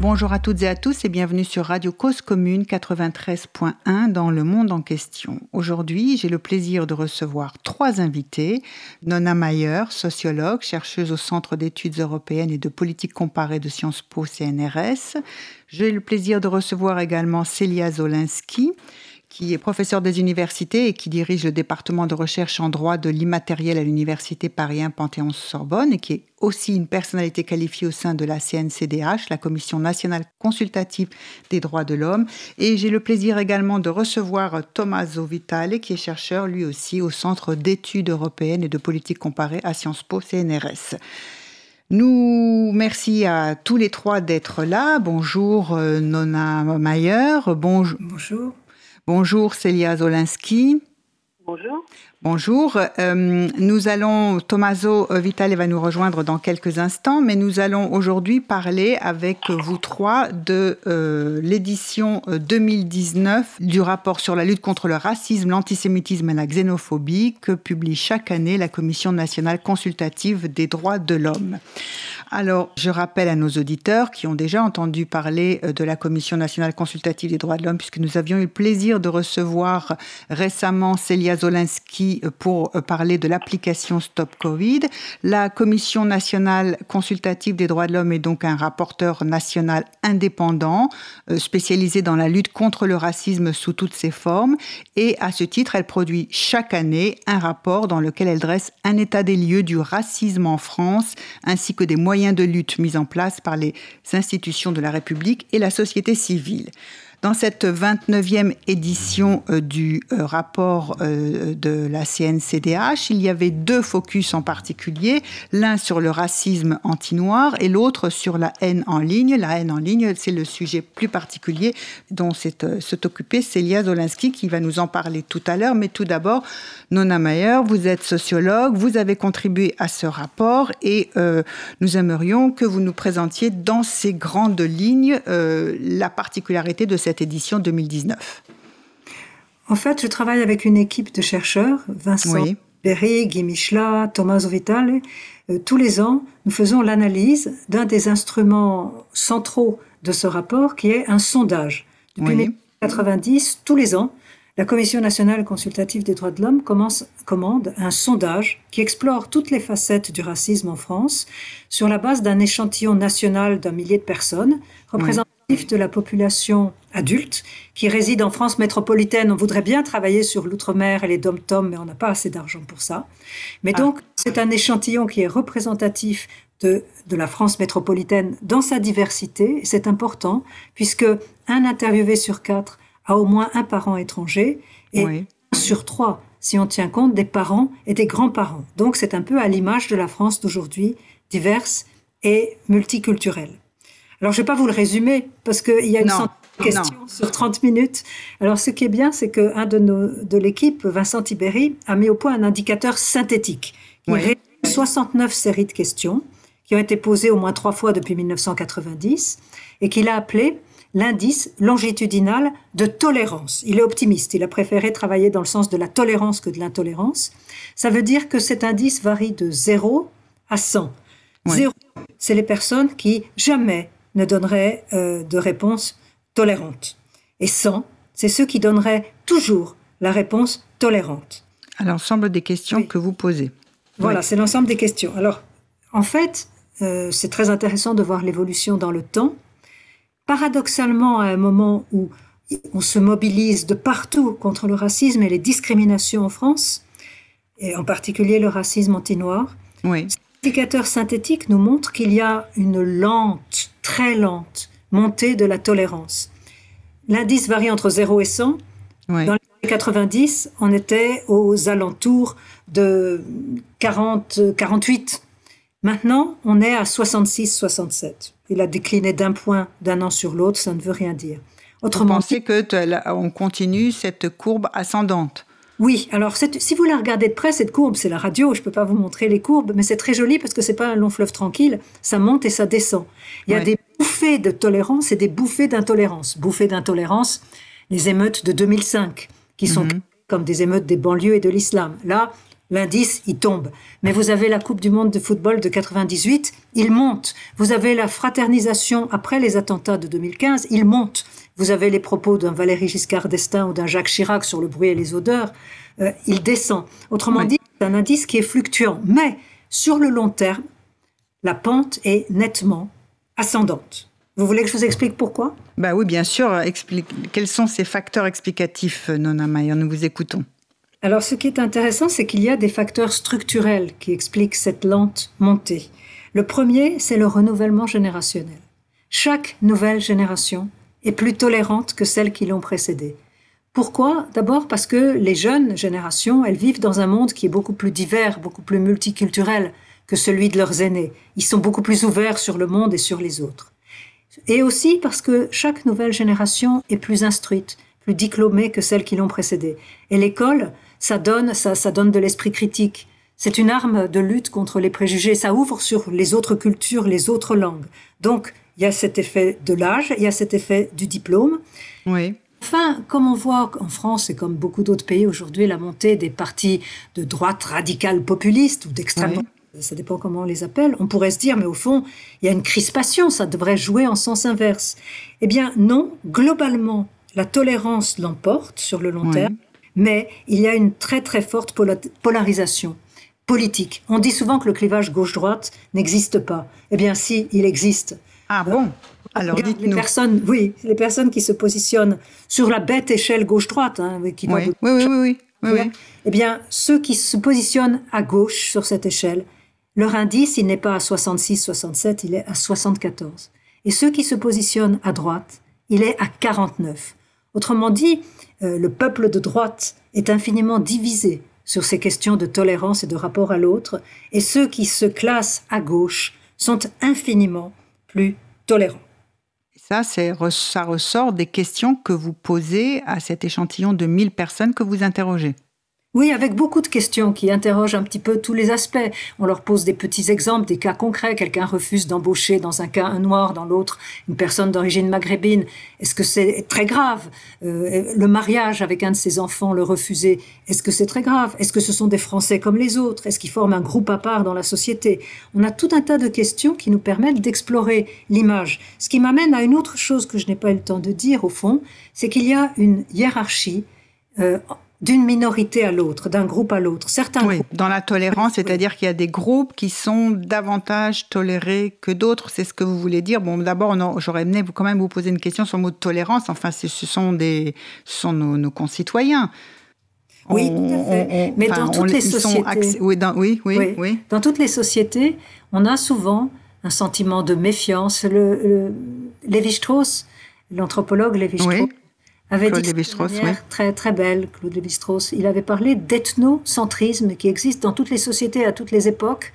Bonjour à toutes et à tous et bienvenue sur Radio Cause Commune 93.1 dans le monde en question. Aujourd'hui, j'ai le plaisir de recevoir trois invités. Nona Mayer, sociologue, chercheuse au Centre d'études européennes et de politique comparée de Sciences Po CNRS. J'ai le plaisir de recevoir également Célia Zolinski, qui est professeur des universités et qui dirige le département de recherche en droit de l'immatériel à l'université Paris 1 Panthéon-Sorbonne et qui est aussi une personnalité qualifiée au sein de la CNCDH, la Commission nationale consultative des droits de l'homme. Et j'ai le plaisir également de recevoir Tommaso Vitale, qui est chercheur lui aussi au Centre d'études européennes et de politique comparée à Sciences Po CNRS. Nous, merci à tous les trois d'être là. Bonjour euh, Nona Mayer. Bonjour. Bonjour. Bonjour Célia Zolinski. Bonjour. Bonjour. Euh, nous allons, Tommaso Vitale va nous rejoindre dans quelques instants, mais nous allons aujourd'hui parler avec vous trois de euh, l'édition 2019 euh, du rapport sur la lutte contre le racisme, l'antisémitisme et la xénophobie que publie chaque année la Commission nationale consultative des droits de l'homme. Alors, je rappelle à nos auditeurs qui ont déjà entendu parler de la Commission nationale consultative des droits de l'homme, puisque nous avions eu le plaisir de recevoir récemment Célia Zolinski pour parler de l'application Stop Covid. La Commission nationale consultative des droits de l'homme est donc un rapporteur national indépendant, euh, spécialisé dans la lutte contre le racisme sous toutes ses formes. Et à ce titre, elle produit chaque année un rapport dans lequel elle dresse un état des lieux du racisme en France, ainsi que des moyens de lutte mis en place par les institutions de la République et la société civile. Dans cette 29e édition euh, du euh, rapport euh, de la CNCDH, il y avait deux focus en particulier, l'un sur le racisme anti-noir et l'autre sur la haine en ligne. La haine en ligne, c'est le sujet plus particulier dont s'est occupé Célia Zolinski qui va nous en parler tout à l'heure. Mais tout d'abord, Nona Mayer, vous êtes sociologue, vous avez contribué à ce rapport et nous aimerions que vous nous présentiez dans ces grandes lignes la particularité de cette cette édition 2019 En fait, je travaille avec une équipe de chercheurs, Vincent Berry, Guy Michela, Thomas Vital. Euh, tous les ans, nous faisons l'analyse d'un des instruments centraux de ce rapport, qui est un sondage. Depuis 1990, tous les ans, la Commission nationale consultative des droits de l'homme commande un sondage qui explore toutes les facettes du racisme en France sur la base d'un échantillon national d'un millier de personnes représentant de la population adulte qui réside en France métropolitaine. On voudrait bien travailler sur l'outre-mer et les dom-toms, mais on n'a pas assez d'argent pour ça. Mais ah. donc, c'est un échantillon qui est représentatif de, de la France métropolitaine dans sa diversité. C'est important, puisque un interviewé sur quatre a au moins un parent étranger et un sur trois, si on tient compte des parents et des grands-parents. Donc, c'est un peu à l'image de la France d'aujourd'hui, diverse et multiculturelle. Alors, je ne vais pas vous le résumer parce qu'il y a une centaine de questions sur 30 minutes. Alors, ce qui est bien, c'est qu'un de, nos, de l'équipe, Vincent Tiberi, a mis au point un indicateur synthétique qui oui. 69 séries de questions qui ont été posées au moins trois fois depuis 1990 et qu'il a appelé l'indice longitudinal de tolérance. Il est optimiste, il a préféré travailler dans le sens de la tolérance que de l'intolérance. Ça veut dire que cet indice varie de 0 à 100. 0, c'est les personnes qui jamais ne donnerait euh, de réponse tolérante. Et 100, c'est ceux qui donneraient toujours la réponse tolérante. À l'ensemble des questions que vous posez. Voilà, c'est l'ensemble des questions. Alors, en fait, euh, c'est très intéressant de voir l'évolution dans le temps. Paradoxalement, à un moment où on se mobilise de partout contre le racisme et les discriminations en France, et en particulier le racisme anti-noir, oui. L'indicateur synthétique nous montre qu'il y a une lente, très lente montée de la tolérance. L'indice varie entre 0 et 100. Dans les années 90, on était aux alentours de 40, 48. Maintenant, on est à 66, 67. Il a décliné d'un point d'un an sur l'autre, ça ne veut rien dire. Autrement Vous pensez qu'on continue cette courbe ascendante? Oui, alors si vous la regardez de près, cette courbe, c'est la radio, je ne peux pas vous montrer les courbes, mais c'est très joli parce que c'est pas un long fleuve tranquille, ça monte et ça descend. Il y a des bouffées de tolérance et des bouffées d'intolérance. Bouffées d'intolérance, les émeutes de 2005, qui sont mhm. comme des émeutes des banlieues et de l'islam. Là, l'indice, il tombe. Mais vous avez la Coupe du Monde de football de 98, il monte. Vous avez la fraternisation après les attentats de 2015, il monte. Vous avez les propos d'un Valéry Giscard d'Estaing ou d'un Jacques Chirac sur le bruit et les odeurs, euh, il descend. Autrement dit, c'est un indice qui est fluctuant. Mais sur le long terme, la pente est nettement ascendante. Vous voulez que je vous explique pourquoi? Bah oui, bien sûr. Explique. Quels sont ces facteurs explicatifs, Nona Mayer? Nous vous écoutons. Alors, ce qui est intéressant, c'est qu'il y a des facteurs structurels qui expliquent cette lente montée. Le premier, c'est le renouvellement générationnel. Chaque nouvelle génération est plus tolérante que celles qui l'ont précédée. Pourquoi? D'abord parce que les jeunes générations, elles vivent dans un monde qui est beaucoup plus divers, beaucoup plus multiculturel que celui de leurs aînés. Ils sont beaucoup plus ouverts sur le monde et sur les autres. Et aussi parce que chaque nouvelle génération est plus instruite, plus diplômée que celle qui l'ont précédée. Et l'école, ça donne, ça, ça donne de l'esprit critique. C'est une arme de lutte contre les préjugés. Ça ouvre sur les autres cultures, les autres langues. Donc, il y a cet effet de l'âge, il y a cet effet du diplôme. Oui. Enfin, comme on voit en France et comme beaucoup d'autres pays aujourd'hui, la montée des partis de droite radicale populiste ou d'extrême droite, ça dépend comment on les appelle, on pourrait se dire, mais au fond, il y a une crispation, ça devrait jouer en sens inverse. Eh bien, non, globalement, la tolérance l'emporte sur le long terme mais il y a une très très forte polarisation politique. On dit souvent que le clivage gauche-droite n'existe pas. Eh bien, si, il existe. Ah bon Alors. Les personnes, oui, les personnes qui se positionnent sur la bête échelle gauche-droite, hein, qui oui. Oui, oui, oui, oui, Eh bien, ceux qui se positionnent à gauche sur cette échelle, leur indice, il n'est pas à 66, 67, il est à 74. Et ceux qui se positionnent à droite, il est à 49. Autrement dit, euh, le peuple de droite est infiniment divisé sur ces questions de tolérance et de rapport à l'autre, et ceux qui se classent à gauche sont infiniment plus tolérants. Ça, ça ressort des questions que vous posez à cet échantillon de 1000 personnes que vous interrogez. Oui, avec beaucoup de questions qui interrogent un petit peu tous les aspects. On leur pose des petits exemples, des cas concrets. Quelqu'un refuse d'embaucher dans un cas un noir, dans l'autre une personne d'origine maghrébine. Est-ce que c'est très grave? Euh, Le mariage avec un de ses enfants, le refuser, est-ce que c'est très grave? Est-ce que ce sont des Français comme les autres? Est-ce qu'ils forment un groupe à part dans la société? On a tout un tas de questions qui nous permettent d'explorer l'image. Ce qui m'amène à une autre chose que je n'ai pas eu le temps de dire au fond, c'est qu'il y a une hiérarchie. Euh, d'une minorité à l'autre, d'un groupe à l'autre. Certains oui, dans la tolérance, c'est-à-dire qu'il y a des groupes qui sont davantage tolérés que d'autres, c'est ce que vous voulez dire. Bon, d'abord, j'aurais aimé quand même vous poser une question sur le mot de tolérance. Enfin, ce sont, des, ce sont nos, concitoyens. Oui, tout à fait. Mais dans toutes les sociétés, oui, dans, oui, oui, oui, dans toutes les sociétés, on a souvent un sentiment de méfiance. Le, Lévi-Strauss, l'anthropologue Lévi-Strauss, avait dit de très très belle, Claude Lévi-Strauss. Il avait parlé d'ethnocentrisme qui existe dans toutes les sociétés à toutes les époques.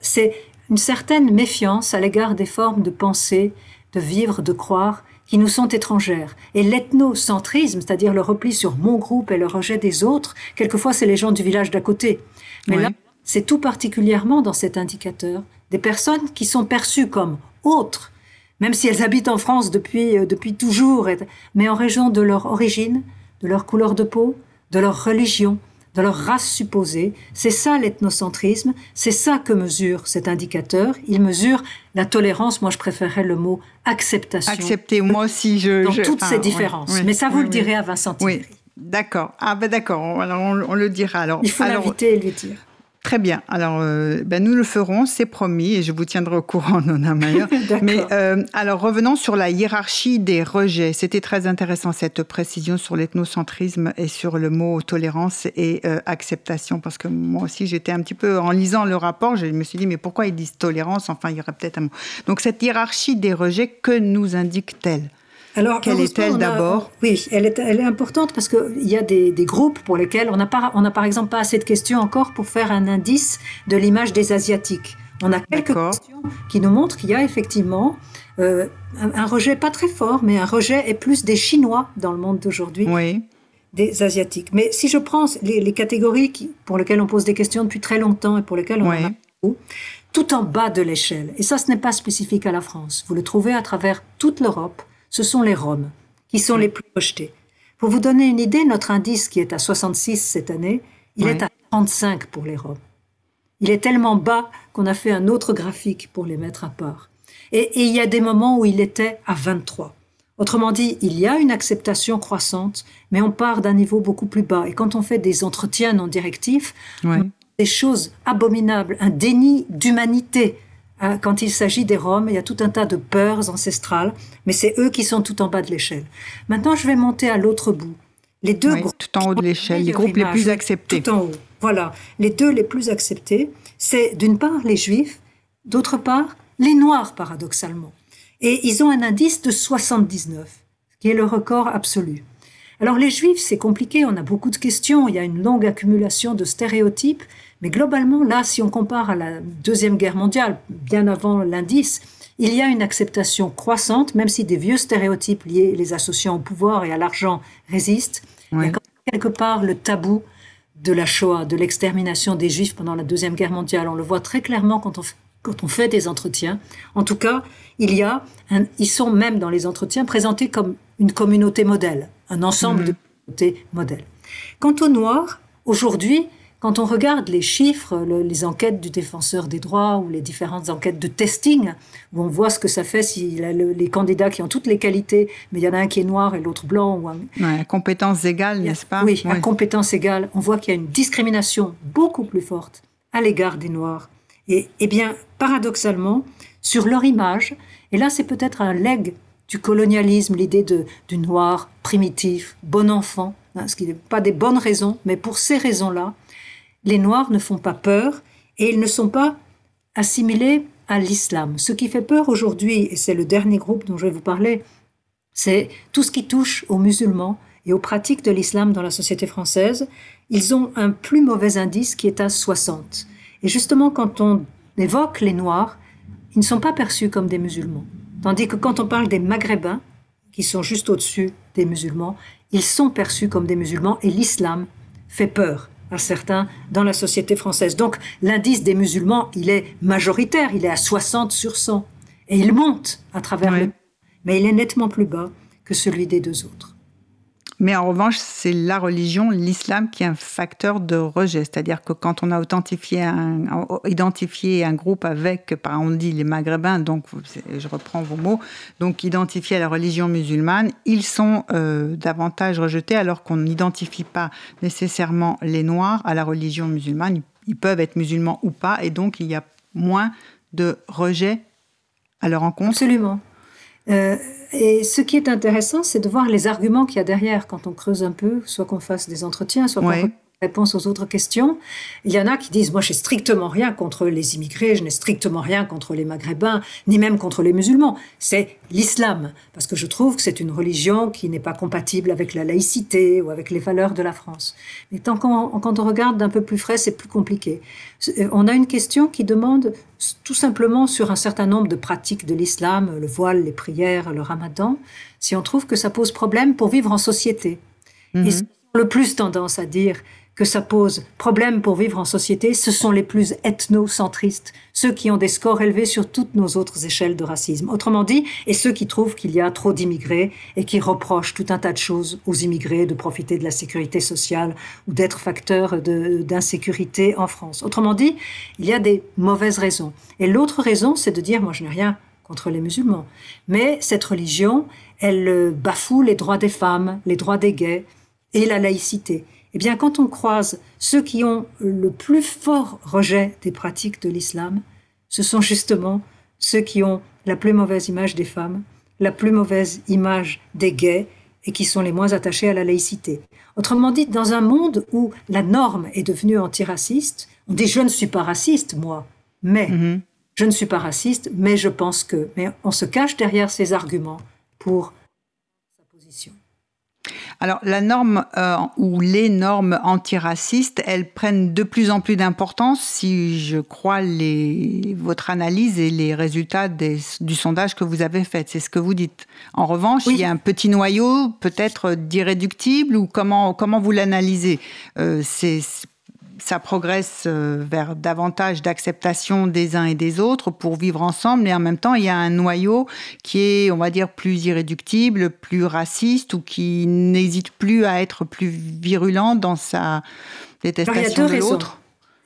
C'est une certaine méfiance à l'égard des formes de pensée, de vivre, de croire qui nous sont étrangères. Et l'ethnocentrisme, c'est-à-dire le repli sur mon groupe et le rejet des autres, quelquefois c'est les gens du village d'à côté. Mais là, c'est tout particulièrement dans cet indicateur des personnes qui sont perçues comme autres même si elles habitent en France depuis, euh, depuis toujours, mais en raison de leur origine, de leur couleur de peau, de leur religion, de leur race supposée. C'est ça l'ethnocentrisme, c'est ça que mesure cet indicateur. Il mesure la tolérance, moi je préférerais le mot acceptation. Accepter, moi aussi je... Dans toutes ces différences. mais ça vous le direz à Vincent Thierry. Oui, d'accord. Ah ben d'accord, on, on, le dira alors. Il faut l'inviter et lui dire. Très bien. Alors, euh, ben nous le ferons, c'est promis, et je vous tiendrai au courant, Nona Mayer. Mais euh, alors, revenons sur la hiérarchie des rejets. C'était très intéressant cette précision sur l'ethnocentrisme et sur le mot tolérance et euh, acceptation, parce que moi aussi, j'étais un petit peu en lisant le rapport, je me suis dit, mais pourquoi ils disent tolérance? Enfin, il y aurait peut-être un mot. Donc, cette hiérarchie des rejets, que nous indique-t-elle? Alors, Quelle est-elle d'abord? Oui, elle est, elle est importante parce qu'il y a des, des, groupes pour lesquels on n'a on a par exemple pas assez de questions encore pour faire un indice de l'image des Asiatiques. On a quelques questions qui nous montrent qu'il y a effectivement euh, un, rejet pas très fort, mais un rejet est plus des Chinois dans le monde d'aujourd'hui. Oui. Des Asiatiques. Mais si je prends les, les, catégories qui, pour lesquelles on pose des questions depuis très longtemps et pour lesquelles on a beaucoup, tout en bas de l'échelle, et ça ce n'est pas spécifique à la France, vous le trouvez à travers toute l'Europe, ce sont les Roms qui sont les plus rejetés. Pour vous donner une idée, notre indice qui est à 66 cette année, il est à 35 pour les Roms. Il est tellement bas qu'on a fait un autre graphique pour les mettre à part. Et, il y a des moments où il était à 23. Autrement dit, il y a une acceptation croissante, mais on part d'un niveau beaucoup plus bas. Et quand on fait des entretiens non directifs, des choses abominables, un déni d'humanité. Hein, quand il s'agit des Roms, il y a tout un tas de peurs ancestrales, mais c'est eux qui sont tout en bas de l'échelle. Maintenant, je vais monter à l'autre bout. Les deux groupes, tout en haut de l'échelle, les groupes les plus acceptés. Tout en haut. Voilà, les deux les plus acceptés, c'est d'une part les Juifs, d'autre part les Noirs, paradoxalement. Et ils ont un indice de 79, qui est le record absolu. Alors les Juifs, c'est compliqué, on a beaucoup de questions, il y a une longue accumulation de stéréotypes, mais globalement, là, si on compare à la Deuxième Guerre mondiale, bien avant l'indice, il y a une acceptation croissante, même si des vieux stéréotypes liés les associant au pouvoir et à l'argent résistent. Il y a quelque part le tabou de la Shoah, de l'extermination des Juifs pendant la Deuxième Guerre mondiale. On le voit très clairement quand on, quand on fait des entretiens. En tout cas, il y a ils sont même dans les entretiens présentés comme une communauté modèle, un ensemble mhm. de modèles. Quant aux Noirs, aujourd'hui, quand on regarde les chiffres, les enquêtes du défenseur des droits ou les différentes enquêtes de testing, où on voit ce que ça fait si les candidats qui ont toutes les qualités, mais il y en a un qui est noir et l'autre blanc. Ou à compétence égale, n'est-ce pas? Oui, à compétence égale, on voit qu'il y a une discrimination beaucoup plus forte à l'égard des Noirs. Et, eh bien, paradoxalement, sur leur image, et là c'est peut-être un leg du colonialisme, l'idée du noir primitif, bon enfant, hein, ce qui n'est pas des bonnes raisons, mais pour ces raisons-là, les Noirs ne font pas peur et ils ne sont pas assimilés à l'islam. Ce qui fait peur aujourd'hui, et c'est le dernier groupe dont je vais vous parler, c'est tout ce qui touche aux musulmans et aux pratiques de l'islam dans la société française. Ils ont un plus mauvais indice qui est à 60. Et justement, quand on évoque les Noirs, ils ne sont pas perçus comme des musulmans. Tandis que quand on parle des Maghrébins, qui sont juste au-dessus des musulmans, ils sont perçus comme des musulmans et l'islam fait peur à certains dans la société française. Donc l'indice des musulmans, il est majoritaire, il est à 60 sur 100. Et il monte à travers le... Mais il est nettement plus bas que celui des deux autres. Mais en revanche, c'est la religion, l'islam, qui est un facteur de rejet. C'est-à-dire que quand on a identifié un groupe avec, par on dit les Maghrébins, donc je reprends vos mots, donc identifié à la religion musulmane, ils sont euh, davantage rejetés alors qu'on n'identifie pas nécessairement les Noirs à la religion musulmane. Ils peuvent être musulmans ou pas, et donc il y a moins de rejet à leur encontre. Absolument. Euh, et ce qui est intéressant, c'est de voir les arguments qu'il y a derrière quand on creuse un peu, soit qu'on fasse des entretiens, soit qu'on réponse aux autres questions. Il y en a qui disent, moi, j'ai strictement rien contre les immigrés, je n'ai strictement rien contre les maghrébins, ni même contre les musulmans. C'est l'islam, parce que je trouve que c'est une religion qui n'est pas compatible avec la laïcité ou avec les valeurs de la France. Mais tant qu'on, quand on regarde d'un peu plus frais, c'est plus compliqué. Euh, on a une question qui demande tout simplement sur un certain nombre de pratiques de l'islam, le voile, les prières, le ramadan, si on trouve que ça pose problème pour vivre en société. Mm Et le plus tendance à dire que ça pose problème pour vivre en société, ce sont les plus ethnocentristes, ceux qui ont des scores élevés sur toutes nos autres échelles de racisme. Autrement dit, et ceux qui trouvent qu'il y a trop d'immigrés et qui reprochent tout un tas de choses aux immigrés de profiter de la sécurité sociale ou d'être facteurs d'insécurité en France. Autrement dit, il y a des mauvaises raisons. Et l'autre raison, c'est de dire, moi je n'ai rien contre les musulmans, mais cette religion, elle bafoue les droits des femmes, les droits des gays et la laïcité. Eh bien, quand on croise ceux qui ont le plus fort rejet des pratiques de l'islam, ce sont justement ceux qui ont la plus mauvaise image des femmes, la plus mauvaise image des gays et qui sont les moins attachés à la laïcité. Autrement dit, dans un monde où la norme est devenue antiraciste, on dit je ne suis pas raciste, moi, mais mm-hmm. je ne suis pas raciste, mais je pense que. Mais on se cache derrière ces arguments pour alors la norme euh, ou les normes antiracistes, elles prennent de plus en plus d'importance si je crois les, votre analyse et les résultats du sondage que vous avez fait. C'est ce que vous dites. En revanche, il y a un petit noyau peut-être d'irréductible ou comment, comment vous l'analysez? Euh, ça progresse euh, vers davantage d'acceptation des uns et des autres pour vivre ensemble, et en même temps, il y a un noyau qui est, on va dire, plus irréductible, plus raciste, ou qui n'hésite plus à être plus virulent dans sa détestation de l'autre.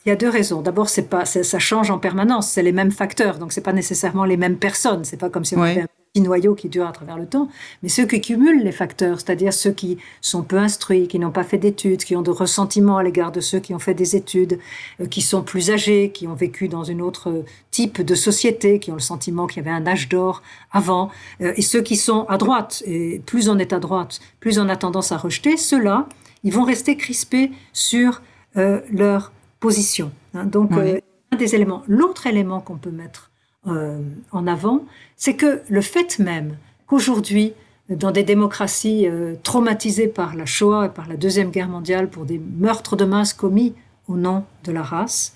Il y a deux raisons. D'abord, c'est pas, ça change en permanence. C'est les mêmes facteurs, donc c'est pas nécessairement les mêmes personnes. C'est pas comme si on avait un petit noyau qui dure à travers le temps. Mais ceux qui cumulent les facteurs, c'est-à-dire ceux qui sont peu instruits, qui n'ont pas fait d'études, qui ont de ressentiments à l'égard de ceux qui ont fait des études, euh, qui sont plus âgés, qui ont vécu dans une autre type de société, qui ont le sentiment qu'il y avait un âge d'or avant, euh, et ceux qui sont à droite. Et plus on est à droite, plus on a tendance à rejeter. Ceux-là, ils vont rester crispés sur euh, leur position. Hein. Donc, euh, un des éléments. L'autre élément qu'on peut mettre euh, en avant, c'est que le fait même qu'aujourd'hui, dans des démocraties euh, traumatisées par la Shoah et par la Deuxième Guerre mondiale pour des meurtres de masse commis au nom de la race,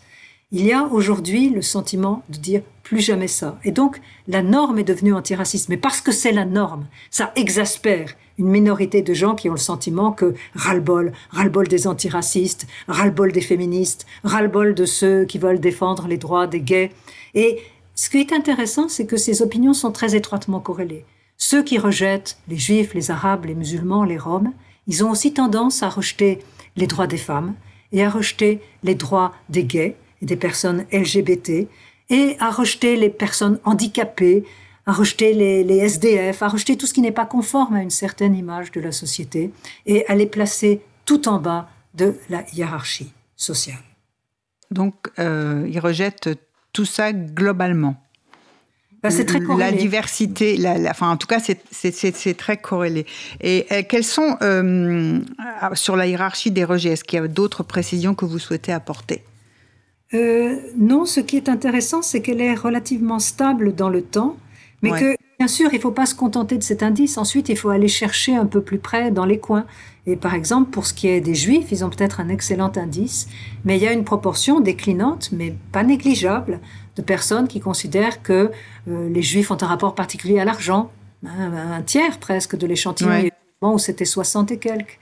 il y a aujourd'hui le sentiment de dire plus jamais ça. Et donc, la norme est devenue antiraciste. Mais parce que c'est la norme, ça exaspère une minorité de gens qui ont le sentiment que ras-le-bol, ras-le-bol des antiracistes, ras-le-bol des féministes, ras-le-bol de ceux qui veulent défendre les droits des gays. Et ce qui est intéressant, c'est que ces opinions sont très étroitement corrélées. Ceux qui rejettent les juifs, les arabes, les musulmans, les roms, ils ont aussi tendance à rejeter les droits des femmes et à rejeter les droits des gays et des personnes LGBT et à rejeter les personnes handicapées, à rejeter les, SDF, à rejeter tout ce qui n'est pas conforme à une certaine image de la société et à les placer tout en bas de la hiérarchie sociale. Donc, euh, ils rejettent tout ça globalement. Bah, c'est très corrélé. La diversité, la, enfin, en tout cas, c'est très corrélé. Et, quelles sont, euh, sur la hiérarchie des rejets, est-ce qu'il y a d'autres précisions que vous souhaitez apporter? Euh, Non, ce qui est intéressant, c'est qu'elle est relativement stable dans le temps mais que, bien sûr, il ne faut pas se contenter de cet indice. Ensuite, il faut aller chercher un peu plus près dans les coins. Et par exemple, pour ce qui est des juifs, ils ont peut-être un excellent indice, mais il y a une proportion déclinante, mais pas négligeable, de personnes qui considèrent que euh, les juifs ont un rapport particulier à l'argent, un tiers presque de l'échantillon, où c'était 60 et quelques.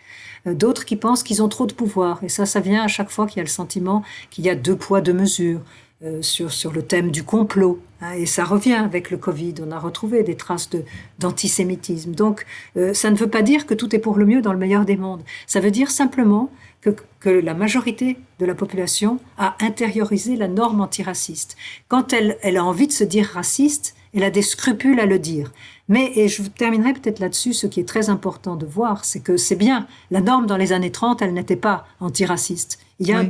Euh, d'autres qui pensent qu'ils ont trop de pouvoir. Et ça, ça vient à chaque fois qu'il y a le sentiment qu'il y a deux poids, deux mesures. Euh, sur, sur le thème du complot. Hein, et ça revient avec le Covid. On a retrouvé des traces d'antisémitisme. Donc, euh, ça ne veut pas dire que tout est pour le mieux dans le meilleur des mondes. Ça veut dire simplement que, que la majorité de la population a intériorisé la norme antiraciste. Quand elle, elle a envie de se dire raciste, elle a des scrupules à le dire. Mais, et je terminerai peut-être là-dessus, ce qui est très important de voir, c'est que c'est bien, la norme dans les années 30, elle n'était pas antiraciste. Il y a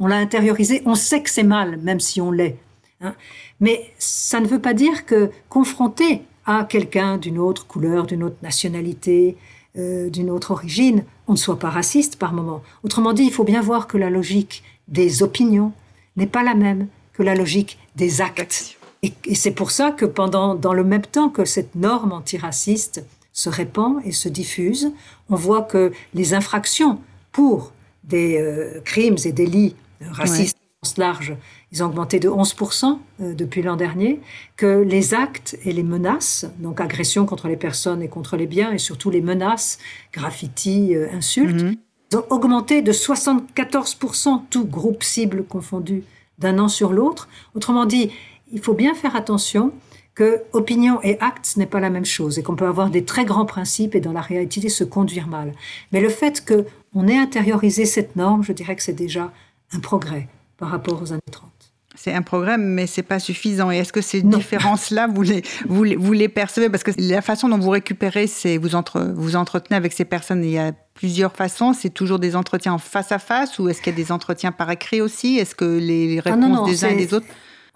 on l'a intériorisé, on sait que c'est mal, même si on l'est. Hein. Mais ça ne veut pas dire que confronté à quelqu'un d'une autre couleur, d'une autre nationalité, euh, d'une autre origine, on ne soit pas raciste par moment. Autrement dit, il faut bien voir que la logique des opinions n'est pas la même que la logique des actes. Et, et c'est pour ça que pendant, dans le même temps que cette norme antiraciste se répand et se diffuse, on voit que les infractions pour des euh, crimes et délits racistes ouais. large, ils ont augmenté de 11% euh, depuis l'an dernier, que les actes et les menaces, donc agressions contre les personnes et contre les biens, et surtout les menaces, graffiti, euh, insultes, mm ont augmenté de 74%, tout groupe cible confondu, d'un an sur l'autre. Autrement dit, il faut bien faire attention que opinion et acte, ce n'est pas la même chose et qu'on peut avoir des très grands principes et dans la réalité se conduire mal. Mais le fait qu'on ait intériorisé cette norme, je dirais que c'est déjà un progrès par rapport aux années 30. C'est un progrès, mais c'est pas suffisant. Et est-ce que ces différences-là, vous les, vous, les, vous les percevez? Parce que la façon dont vous récupérez, c'est vous, entre, vous entretenez avec ces personnes. Il y a plusieurs façons. C'est toujours des entretiens en face à face ou est-ce qu'il y a des entretiens par écrit aussi? Est-ce que les réponses ah non, non, des uns et des autres?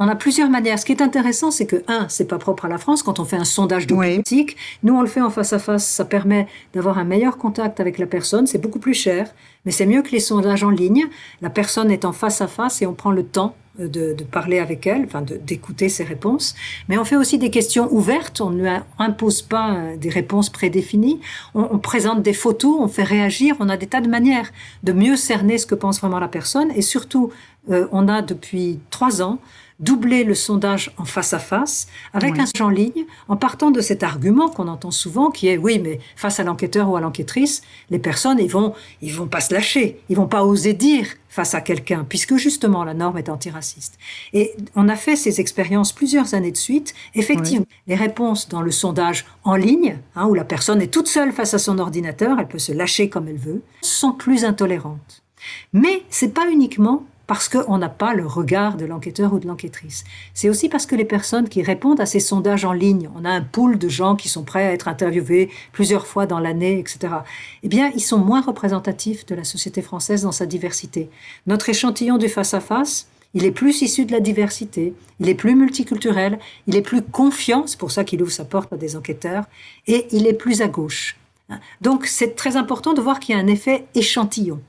On a plusieurs manières. Ce qui est intéressant, c'est que, un, c'est pas propre à la France. Quand on fait un sondage de politique, nous, on le fait en face à face. Ça permet d'avoir un meilleur contact avec la personne. C'est beaucoup plus cher, mais c'est mieux que les sondages en ligne. La personne est en face à face et on prend le temps euh, de, de parler avec elle, enfin d'écouter ses réponses. Mais on fait aussi des questions ouvertes. On ne impose pas euh, des réponses prédéfinies. On, on présente des photos, on fait réagir. On a des tas de manières de mieux cerner ce que pense vraiment la personne. Et surtout, euh, on a depuis trois ans doubler le sondage en face à face avec un sondage en ligne en partant de cet argument qu'on entend souvent qui est oui mais face à l'enquêteur ou à l'enquêtrice les personnes ils vont ils vont pas se lâcher. Ils vont pas oser dire face à quelqu'un puisque justement la norme est antiraciste. Et on a fait ces expériences plusieurs années de suite. Effectivement les réponses dans le sondage en ligne hein, où la personne est toute seule face à son ordinateur elle peut se lâcher comme elle veut sont plus intolérantes. Mais c'est pas uniquement parce qu'on n'a pas le regard de l'enquêteur ou de l'enquêtrice. C'est aussi parce que les personnes qui répondent à ces sondages en ligne, on a un pool de gens qui sont prêts à être interviewés plusieurs fois dans l'année, etc. Eh bien, ils sont moins représentatifs de la société française dans sa diversité. Notre échantillon du face-à-face, il est plus issu de la diversité, il est plus multiculturel, il est plus confiant, c'est pour ça qu'il ouvre sa porte à des enquêteurs, et il est plus à gauche. Donc c'est très important de voir qu'il y a un effet échantillon.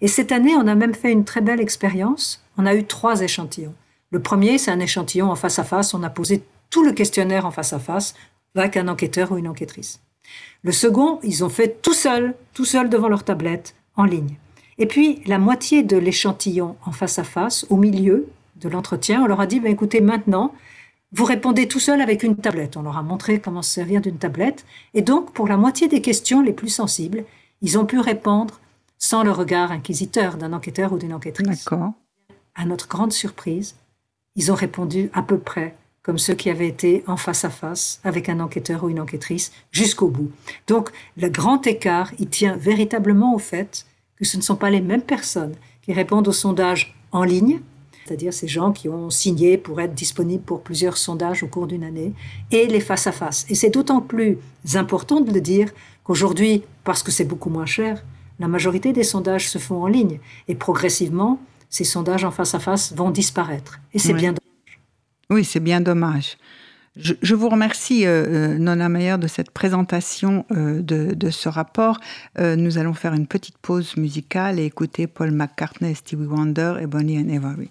Et cette année, on a même fait une très belle expérience. On a eu trois échantillons. Le premier, c'est un échantillon en face à face. On a posé tout le questionnaire en face à face avec un enquêteur ou une enquêtrice. Le second, ils ont fait tout seul, tout seul devant leur tablette, en ligne. Et puis, la moitié de l'échantillon en face à face, au milieu de l'entretien, on leur a dit, ben, écoutez, maintenant, vous répondez tout seul avec une tablette. On leur a montré comment se servir d'une tablette. Et donc, pour la moitié des questions les plus sensibles, ils ont pu répondre sans le regard inquisiteur d'un enquêteur ou d'une enquêtrice. D'accord. À notre grande surprise, ils ont répondu à peu près comme ceux qui avaient été en face à face avec un enquêteur ou une enquêtrice jusqu'au bout. Donc, le grand écart, il tient véritablement au fait que ce ne sont pas les mêmes personnes qui répondent au sondage en ligne, c'est-à-dire ces gens qui ont signé pour être disponibles pour plusieurs sondages au cours d'une année, et les face à face. Et c'est d'autant plus important de le dire qu'aujourd'hui, parce que c'est beaucoup moins cher, la majorité des sondages se font en ligne et progressivement, ces sondages en face à face vont disparaître. Et c'est bien dommage. Oui, c'est bien dommage. Je, vous remercie, euh, euh, Nona Meyer, de cette présentation euh, de, ce rapport. nous allons faire une petite pause musicale et écouter Paul McCartney, Stevie Wonder et Bonnie and Everly.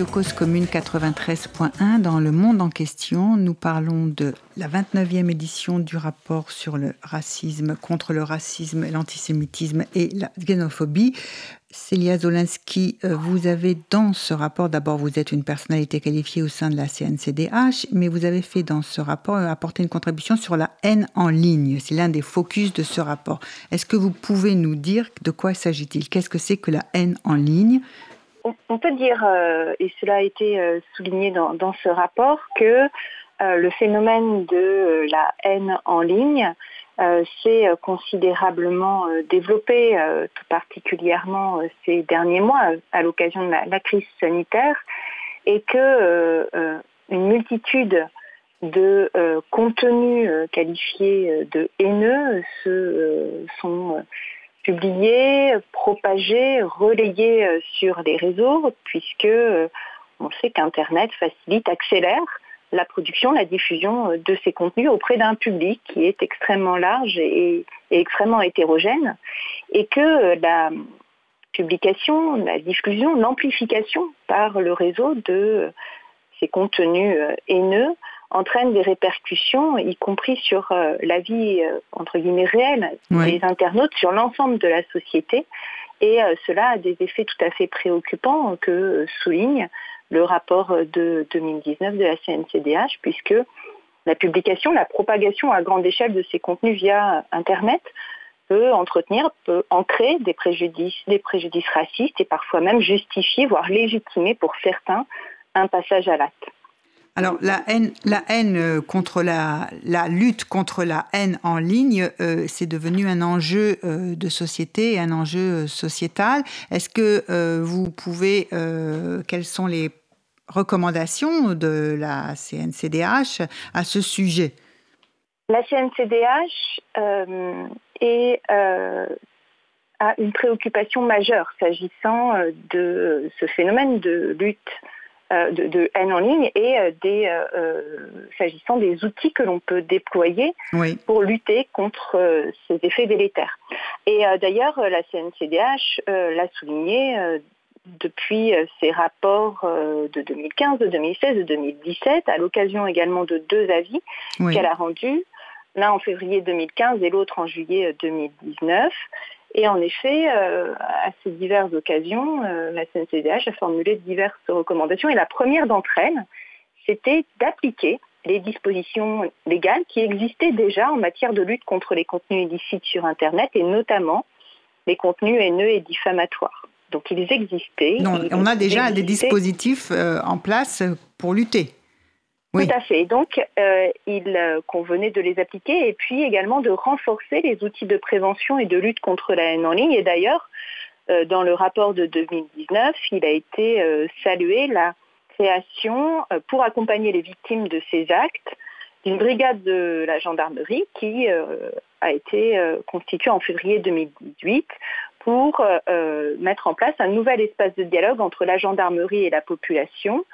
Radio Cause Commune 93.1. Dans le monde en question, nous parlons de la 29e édition du rapport sur le racisme, contre le racisme, l'antisémitisme et la xénophobie. Célia Zolinski, euh, vous avez dans ce rapport, d'abord vous êtes une personnalité qualifiée au sein de la CNCDH, mais vous avez fait dans ce rapport euh, apporter une contribution sur la haine en ligne. C'est l'un des focus de ce rapport. Est-ce que vous pouvez nous dire de quoi s'agit-il? Qu'est-ce que c'est que la haine en ligne? On, peut dire, euh, et cela a été souligné dans, ce rapport, que le phénomène de la haine en ligne euh, s'est euh, considérablement euh, développé, tout particulièrement ces derniers mois à l'occasion de la, crise sanitaire, et que une multitude de contenus qualifiés de haineux se sont publiés, propagés, relayés sur les réseaux, puisque on sait qu'Internet facilite, accélère la production, la diffusion euh, de ces contenus auprès d'un public qui est extrêmement large et, extrêmement hétérogène, et que euh, la publication, la diffusion, l'amplification par le réseau de ces contenus euh, haineux entraîne des répercussions, y compris sur la vie entre guillemets réelle des internautes, sur l'ensemble de la société. Et cela a des effets tout à fait préoccupants que souligne le rapport de 2019 de la CNCDH, puisque la publication, la propagation à grande échelle de ces contenus via Internet peut entretenir, peut ancrer des préjudices, des préjudices racistes et parfois même justifier, voire légitimer pour certains un passage à l'acte. Alors la haine, la euh, contre la, lutte contre la haine en ligne, euh, c'est devenu un enjeu euh, de société, un enjeu sociétal. Est-ce que vous pouvez, quels sont les recommandations de la CNCDH à ce sujet? La CNCDH euh, a une préoccupation majeure s'agissant de ce phénomène de lutte de, haine en ligne et des, s'agissant des outils que l'on peut déployer pour lutter contre ces effets délétères. Et d'ailleurs, la CNCDH l'a souligné depuis euh, ces rapports euh, de 2015, de 2016, de 2017, à l'occasion également de deux avis qu'elle a rendus, l'un en février 2015 et l'autre en juillet 2019. Euh, et en effet, à ces diverses occasions, la CNCDH a formulé diverses recommandations. Et la première d'entre elles, c'était d'appliquer les dispositions légales qui existaient déjà en matière de lutte contre les contenus illicites sur Internet et notamment les contenus haineux et diffamatoires. Donc ils existaient. on a déjà des dispositifs euh, en place pour lutter. Oui. Tout à fait. Donc, euh, il euh, convenait de les appliquer et puis également de renforcer les outils de prévention et de lutte contre la haine en ligne. Et d'ailleurs, dans le rapport de 2019, il a été salué la création, pour accompagner les victimes de ces actes, d'une brigade de la gendarmerie qui a été constituée en février 2018 pour euh, euh, mettre en place un nouvel espace de dialogue entre la gendarmerie et la population,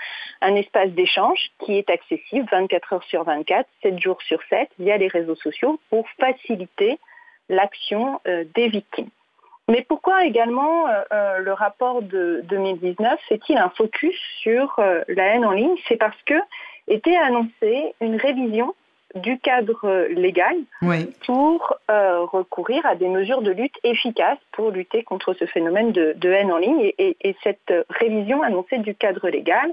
un espace d'échange qui est accessible 24 heures sur 24, 7 jours sur 7 via les réseaux sociaux pour faciliter l'action euh, des victimes. Mais pourquoi également le rapport de 2019 fait-il un focus sur la haine en ligne? C'est parce que était annoncée une révision du cadre légal pour euh, recourir à des mesures de lutte efficaces pour lutter contre ce phénomène de, haine en ligne. Et, cette révision annoncée du cadre légal,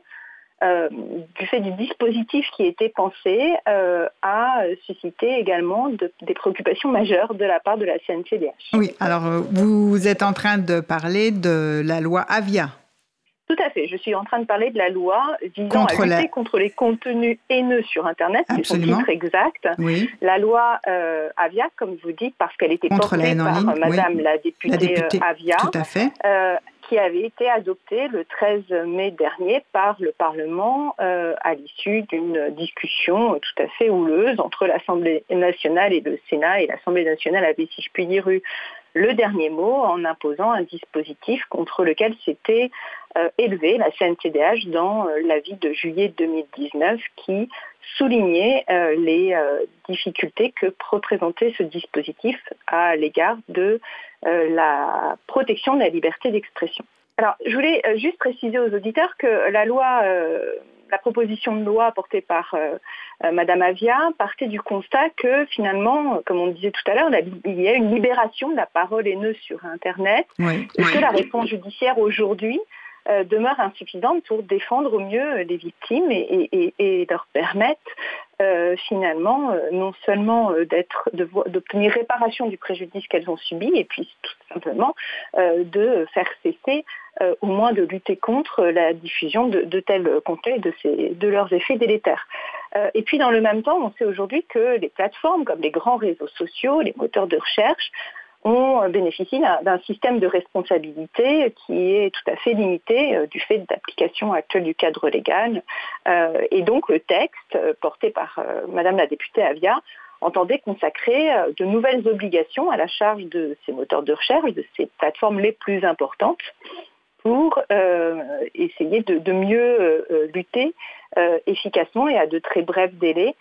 euh, du fait du dispositif qui était pensé, euh, a suscité également des préoccupations majeures de la part de la CNCDH. Oui, alors vous êtes en train de parler de la loi Avia. Tout à fait. Je suis en train de parler de la loi visant à lutter contre les contenus haineux sur Internet, c'est son titre exact. La loi euh, Avia, comme vous dites, parce qu'elle était portée par Madame la députée, euh, Avia, euh, qui avait été adoptée le 13 mai dernier par le Parlement à l'issue d'une discussion tout à fait houleuse entre l'Assemblée nationale et le Sénat. Et l'Assemblée nationale avait, si je puis dire, eu le dernier mot en imposant un dispositif contre lequel s'était élevé la CNCDH dans euh, l'avis de juillet 2019 qui soulignait euh, les difficultés que représentait ce dispositif à l'égard de la protection de la liberté d'expression. Alors, je voulais juste préciser aux auditeurs que la loi la proposition de loi portée par euh, euh, Madame Avia partait du constat que finalement, comme on disait tout à l'heure, il y a une libération de la parole haineuse sur Internet. Et que la réponse judiciaire aujourd'hui euh, demeure insuffisante pour défendre au mieux les victimes et, leur permettre finalement non seulement d'être d'obtenir réparation du préjudice qu'elles ont subi et puis tout simplement de faire cesser euh, au moins de lutter contre la diffusion de, tels contenus et de, leurs effets délétères. Euh, et puis dans le même temps, on sait aujourd'hui que les plateformes comme les grands réseaux sociaux, les moteurs de recherche, ont bénéficié d'un système de responsabilité qui est tout à fait limité euh, du fait d'application actuelle du cadre légal. et donc le texte porté par Madame la députée Avia entendait consacrer de nouvelles obligations à la charge de ces moteurs de recherche, de ces plateformes les plus importantes, pour euh, essayer de, mieux euh, euh, lutter efficacement et à de très brefs délais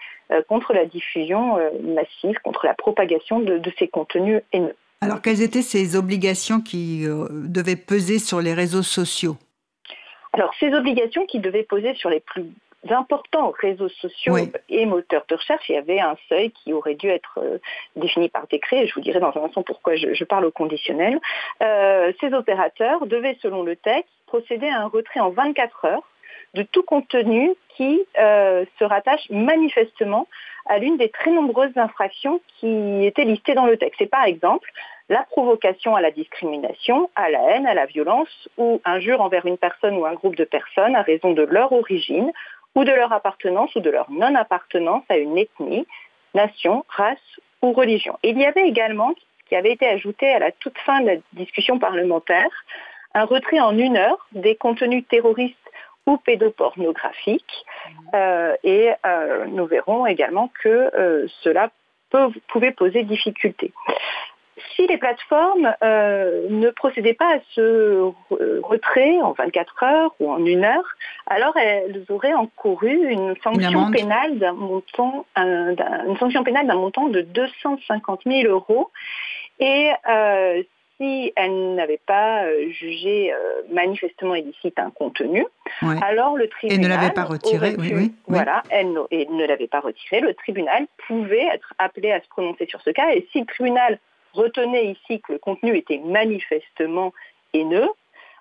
contre la diffusion massive, contre la propagation de, de, ces contenus haineux. Alors quelles étaient ces obligations qui devaient peser sur les réseaux sociaux? Alors, ces obligations qui devaient peser sur les plus importants réseaux sociaux et moteurs de recherche, il y avait un seuil qui aurait dû être euh, défini par décret. je vous dirai dans un instant pourquoi je, parle au conditionnel. Euh, ces opérateurs devaient, selon le texte, procéder à un retrait en 24 heures de tout contenu qui euh, se rattache manifestement à l'une des très nombreuses infractions qui étaient listées dans le texte. C'est par exemple la provocation à la discrimination, à la haine, à la violence ou injure envers une personne ou un groupe de personnes à raison de leur origine ou de leur appartenance ou de leur non-appartenance à une ethnie, nation, race ou religion. il y avait également, qui avait été ajouté à la toute fin de la discussion parlementaire, un retrait en une heure des contenus terroristes ou pédopornographiques. Euh, et euh, nous verrons également que euh, cela peut, pouvait poser difficulté si les plateformes euh, ne procédaient pas à ce retrait en 24 heures ou en une heure, alors elles auraient encouru une sanction pénale d'un montant, une sanction pénale d'un montant de 250 000 euros. Et euh, si elles n'avaient pas euh, jugé manifestement illicite un contenu, alors le tribunal et ne l'avait pas retiré, oui, oui, voilà, elle ne l'avait pas retiré. Le tribunal pouvait être appelé à se prononcer sur ce cas, et si le tribunal retenait ici que le contenu était manifestement haineux,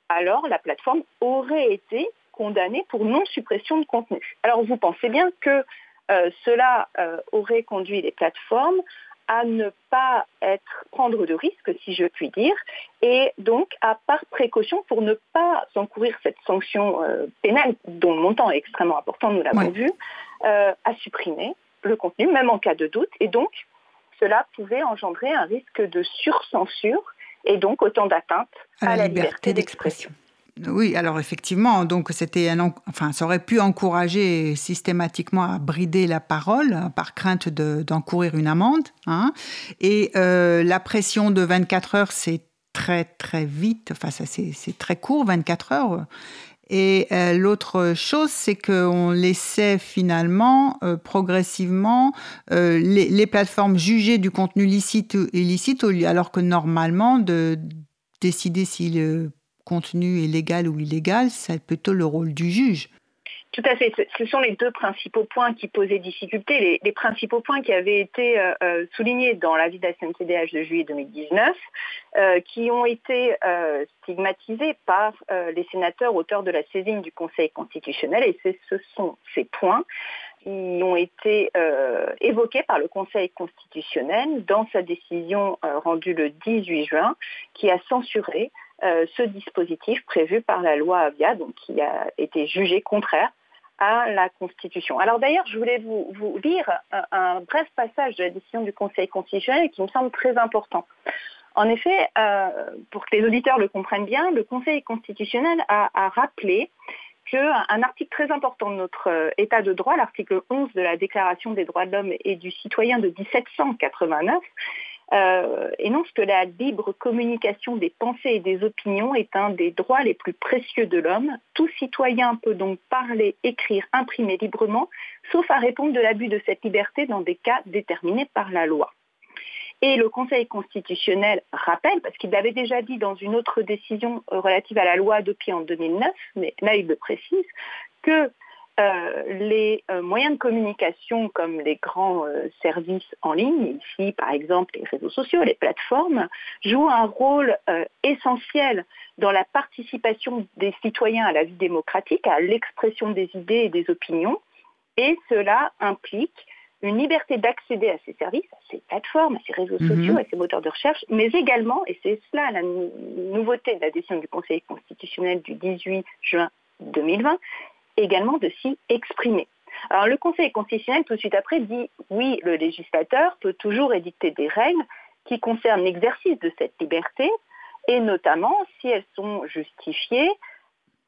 alors la plateforme aurait été condamnée pour non-suppression de contenu. Alors vous pensez bien que euh, cela euh, aurait conduit les plateformes à ne pas être, prendre de risques, si je puis dire, et donc à par précaution pour ne pas encourir cette sanction euh, pénale, dont le montant est extrêmement important, nous l'avons vu, à supprimer le contenu, même en cas de doute, et donc cela pouvait engendrer un risque de surcensure et donc autant d'atteinte à, la, liberté, d'expression. Oui, alors effectivement, donc c'était un, enfin, ça aurait pu encourager systématiquement à brider la parole par crainte d'encourir une amende. Hein. Et euh, la pression de 24 heures, c'est très très vite, enfin c'est très court, 24 heures. Et euh, l'autre chose, c'est qu'on laissait finalement euh, progressivement euh, les, plateformes juger du contenu licite ou illicite, alors que normalement, de décider si le contenu est légal ou illégal, c'est plutôt le rôle du juge. Tout à fait. Ce sont les deux principaux points qui posaient difficulté, les, principaux points qui avaient été euh, euh, soulignés dans l'avis de la de juillet 2019, euh, qui ont été stigmatisés par les sénateurs auteurs de la saisine du Conseil constitutionnel. Et ce sont ces points qui ont été évoqués par le Conseil constitutionnel dans sa décision rendue le 18 juin, qui a censuré ce dispositif prévu par la loi Avia, donc qui a été jugé contraire à la Constitution. Alors d'ailleurs, je voulais vous, lire un, bref passage de la décision du Conseil constitutionnel qui me semble très important. En effet, euh, pour que les auditeurs le comprennent bien, le Conseil constitutionnel a, rappelé qu'un article très important de notre euh, État de droit, l'article 11 de la Déclaration des droits de l'homme et du citoyen de 1789, euh, énonce que la libre communication des pensées et des opinions est un des droits les plus précieux de l'homme. Tout citoyen peut donc parler, écrire, imprimer librement, sauf à répondre de l'abus de cette liberté dans des cas déterminés par la loi. Et le Conseil constitutionnel rappelle, parce qu'il l'avait déjà dit dans une autre décision relative à la loi adoptée en 2009, mais là il le précise, que euh, les euh, moyens de communication comme les grands euh, services en ligne, ici par exemple les réseaux sociaux, les plateformes, jouent un rôle essentiel dans la participation des citoyens à la vie démocratique, à l'expression des idées et des opinions, et cela implique une liberté d'accéder à ces services, à ces plateformes, à ces réseaux mhm. sociaux, à ces moteurs de recherche, mais également, et c'est cela la nouveauté de la décision du Conseil constitutionnel du 18 juin 2020, également de s'y exprimer. Alors le Conseil constitutionnel tout de suite après dit oui, le législateur peut toujours édicter des règles qui concernent l'exercice de cette liberté et notamment si elles sont justifiées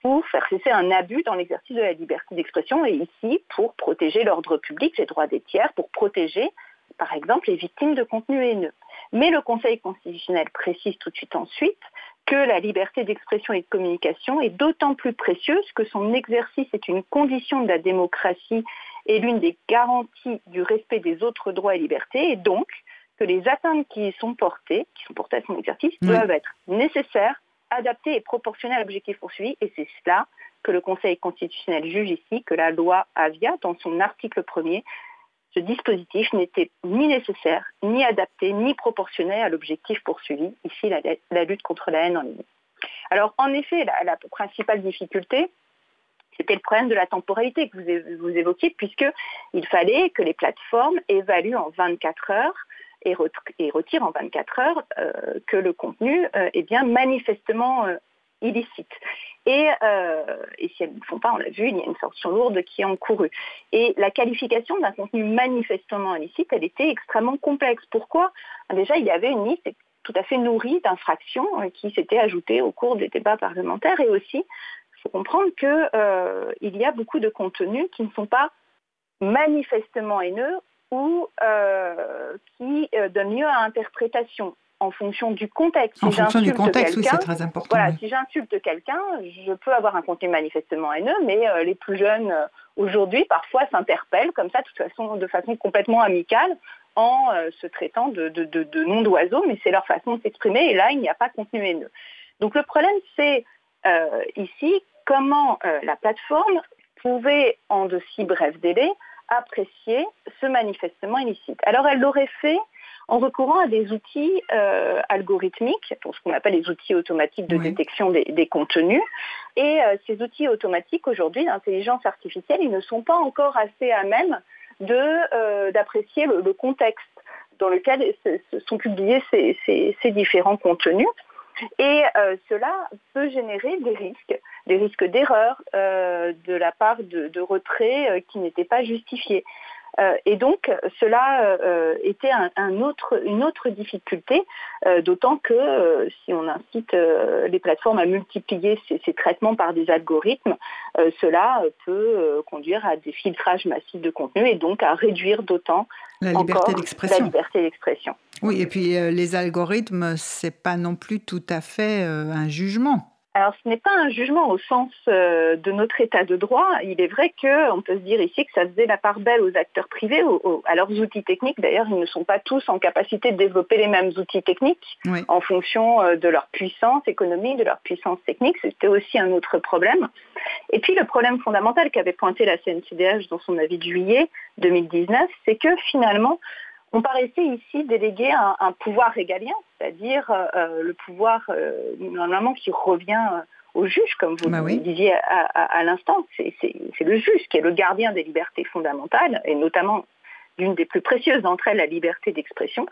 pour faire cesser un abus dans l'exercice de la liberté d'expression et ici pour protéger l'ordre public, les droits des tiers, pour protéger par exemple les victimes de contenus haineux. Mais le Conseil constitutionnel précise tout de suite ensuite que la liberté d'expression et de communication est d'autant plus précieuse que son exercice est une condition de la démocratie et l'une des garanties du respect des autres droits et libertés, et donc que les atteintes qui y sont portées, qui sont portées à son exercice, doivent être nécessaires, adaptées et proportionnées à l'objectif poursuivi, et c'est cela que le Conseil constitutionnel juge ici, que la loi Avia, dans son article premier, ce dispositif n'était ni nécessaire, ni adapté, ni proportionné à l'objectif poursuivi, ici la, lutte contre la haine en ligne. Alors en effet, la, principale difficulté, c'était le problème de la temporalité que vous, évoquiez, puisqu'il fallait que les plateformes évaluent en 24 heures et, retirent en 24 heures euh, que le contenu euh, est bien manifestement euh, illicite. Euh, et, si elles ne le font pas, on l'a vu, il y a une sanction lourde qui est encourue. Et la qualification d'un contenu manifestement illicite, elle était extrêmement complexe. Pourquoi? Déjà, il y avait une liste tout à fait nourrie d'infractions euh, qui s'étaient ajoutées au cours des débats parlementaires. Et aussi, il faut comprendre qu'il euh, y a beaucoup de contenus qui ne sont pas manifestement haineux ou qui donnent lieu à interprétation en fonction du contexte. En fonction du contexte, oui, c'est très important. Voilà, si j'insulte quelqu'un, je peux avoir un contenu manifestement haineux, mais euh, les plus jeunes euh, aujourd'hui parfois s'interpellent comme ça, de toute façon, de façon complètement amicale, en euh, se traitant de, de, de, noms d'oiseaux, mais c'est leur façon de s'exprimer, et là, il n'y a pas de contenu haineux. Donc le problème, c'est ici comment la plateforme pouvait, en de si brefs délais, apprécier ce manifestement illicite. Alors elle l'aurait fait en recourant à des outils euh, algorithmiques, ce qu'on appelle les outils automatiques de détection des, contenus. Et euh, ces outils automatiques, aujourd'hui, d'intelligence artificielle, ils ne sont pas encore assez à même euh, d'apprécier le, contexte dans lequel sont publiés ces, différents contenus. Et cela peut générer des risques, des risques d'erreur de la part de, de retraits qui n'étaient pas justifiés. Euh, et donc, cela euh, était un, autre, une autre difficulté, euh, d'autant que si on incite les plateformes à multiplier ces, traitements par des algorithmes, cela peut conduire à des filtrages massifs de contenu et donc à réduire d'autant la liberté d'expression. Oui, et puis les algorithmes, c'est pas non plus tout à fait un jugement. Alors, ce n'est pas un jugement au sens euh, de notre état de droit. Il est vrai qu'on peut se dire ici que ça faisait la part belle aux acteurs privés, à leurs outils techniques. D'ailleurs, ils ne sont pas tous en capacité de développer les mêmes outils techniques en fonction euh, de leur puissance économique, de leur puissance technique. C'était aussi un autre problème. Et puis, le problème fondamental qu'avait pointé la CNCDH dans son avis de juillet 2019, c'est que finalement, on paraissait ici déléguer un, pouvoir régalien, c'est-à-dire euh, euh, le pouvoir euh, normalement qui revient au juge, comme vous bah le disiez à, l'instant. C'est le juge qui est le gardien des libertés fondamentales, et notamment d'une des plus précieuses d'entre elles, la liberté d'expression.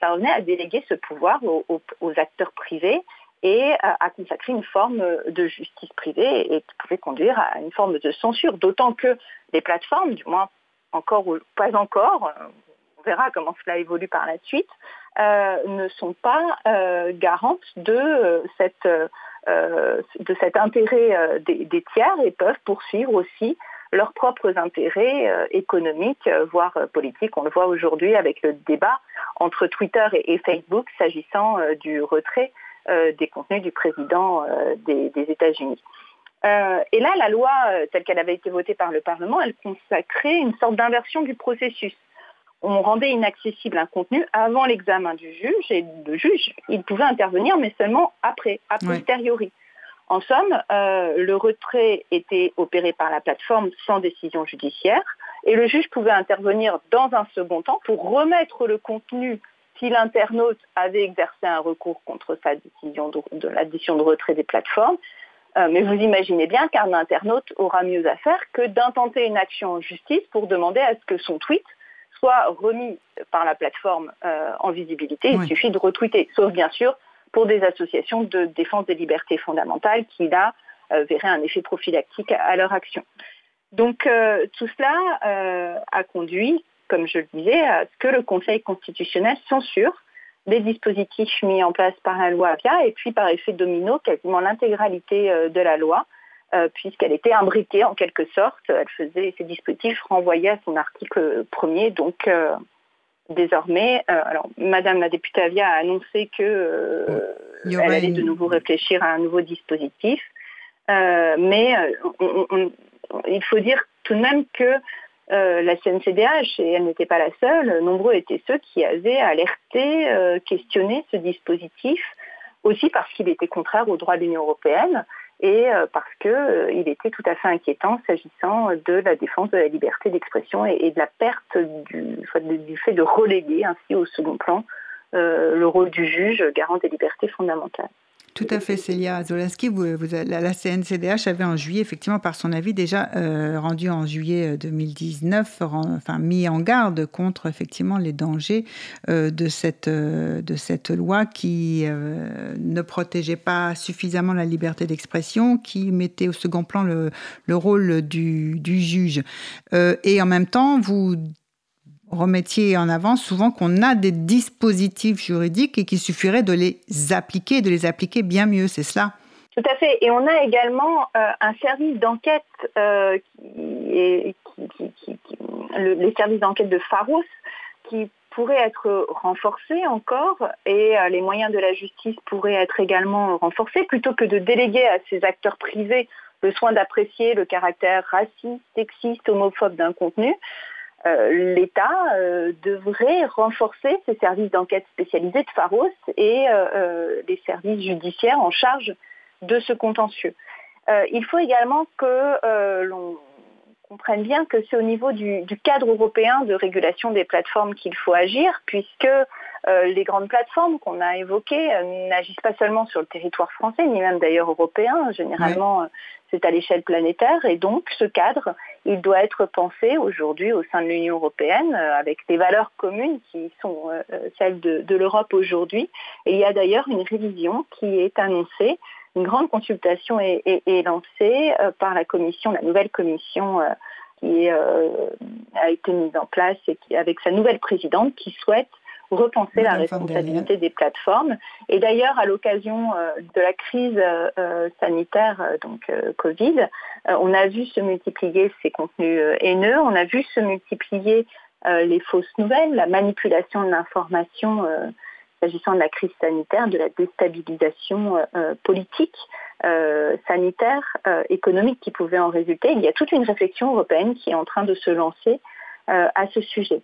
Ça revenait à déléguer ce pouvoir aux, acteurs privés et à, consacrer une forme de justice privée et qui pouvait conduire à une forme de censure, d'autant que les plateformes, du moins encore ou pas encore, verra comment cela évolue par la suite, euh, ne sont pas euh, garantes de, euh, de cet intérêt des, tiers et peuvent poursuivre aussi leurs propres intérêts économiques, voire politiques. On le voit aujourd'hui avec le débat entre Twitter et, Facebook s'agissant du retrait des contenus du président des États-Unis. et là, la loi telle qu'elle avait été votée par le Parlement, elle consacrait une sorte d'inversion du processus on rendait inaccessible un contenu avant l'examen du juge et le juge, il pouvait intervenir, mais seulement après, a posteriori. En somme, euh, le retrait était opéré par la plateforme sans décision judiciaire et le juge pouvait intervenir dans un second temps pour remettre le contenu si l'internaute avait exercé un recours contre sa décision de, l'addition de retrait des plateformes. Euh, mais vous imaginez bien qu'un internaute aura mieux à faire que d'intenter une action en justice pour demander à ce que son tweet soit remis par la plateforme euh, en visibilité. Il suffit de retweeter, sauf bien sûr pour des associations de défense des libertés fondamentales qui, là, euh, verraient un effet prophylactique à, leur action. Donc euh, tout cela a conduit, comme je le disais, à ce que le Conseil constitutionnel censure les dispositifs mis en place par la loi Avia et puis par effet domino quasiment l'intégralité de la loi, puisqu'elle était imbriquée en quelque sorte. Elle faisait ces dispositifs renvoyaient à son article premier, donc désormais, euh, alors Madame la députée Avia a annoncé que euh, elle allait de nouveau réfléchir à un nouveau dispositif, euh, mais il faut dire tout de même que la CNCDH, et elle n'était pas la seule, nombreux étaient ceux qui avaient alerté, questionné ce dispositif, aussi parce qu'il était contraire au droit de l'Union européenne et euh, parce qu'il euh, était tout à fait inquiétant s'agissant de la défense de la liberté d'expression et, de la perte du, du, fait de reléguer ainsi au second plan euh, le rôle du juge garant des libertés fondamentales. Tout à fait, Célia Zolaski. Vous, la, CNCDH avait en juillet, effectivement, par son avis déjà euh, rendu en juillet 2019, euh, enfin mis en garde contre effectivement les dangers euh, de cette de cette loi qui ne protégeait pas suffisamment la liberté d'expression, qui mettait au second plan le, le rôle du, du juge. et en même temps, vous remettiez en avant souvent qu'on a des dispositifs juridiques et qu'il suffirait de les appliquer, de les appliquer bien mieux, c'est cela Tout à fait. Et on a également euh, un service d'enquête, euh, qui, les services d'enquête de Pharos, qui pourrait être renforcé encore et euh, les moyens de la justice pourraient être également renforcés plutôt que de déléguer à ces acteurs privés le soin d'apprécier le caractère raciste, sexiste, homophobe d'un contenu. Euh, l'État euh, devrait renforcer ses services d'enquête spécialisés de Pharos et euh, les services judiciaires en charge de ce contentieux. il faut également que l'on comprenne bien que c'est au niveau du, cadre européen de régulation des plateformes qu'il faut agir, puisque les grandes plateformes qu'on a évoquées n'agissent pas seulement sur le territoire français, ni même d'ailleurs européen. Généralement, c'est à l'échelle planétaire. Et donc, ce cadre, il doit être pensé aujourd'hui au sein de l'Union européenne euh, avec des valeurs communes qui sont euh, euh, celles de, l'Europe aujourd'hui. Et il y a d'ailleurs une révision qui est annoncée. Une grande consultation est, lancée par la commission, la nouvelle commission qui a été mise en place et qui, avec sa nouvelle présidente qui souhaite repenser la responsabilité des plateformes. Et d'ailleurs, à l'occasion euh, de la crise euh, euh, sanitaire, donc Covid, on a vu se multiplier ces contenus haineux, on a vu se multiplier les fausses nouvelles, la manipulation de l'information s'agissant de la crise sanitaire, de la déstabilisation politique, sanitaire, économique qui pouvait en résulter. Il y a toute une réflexion européenne qui est en train de se lancer à ce sujet.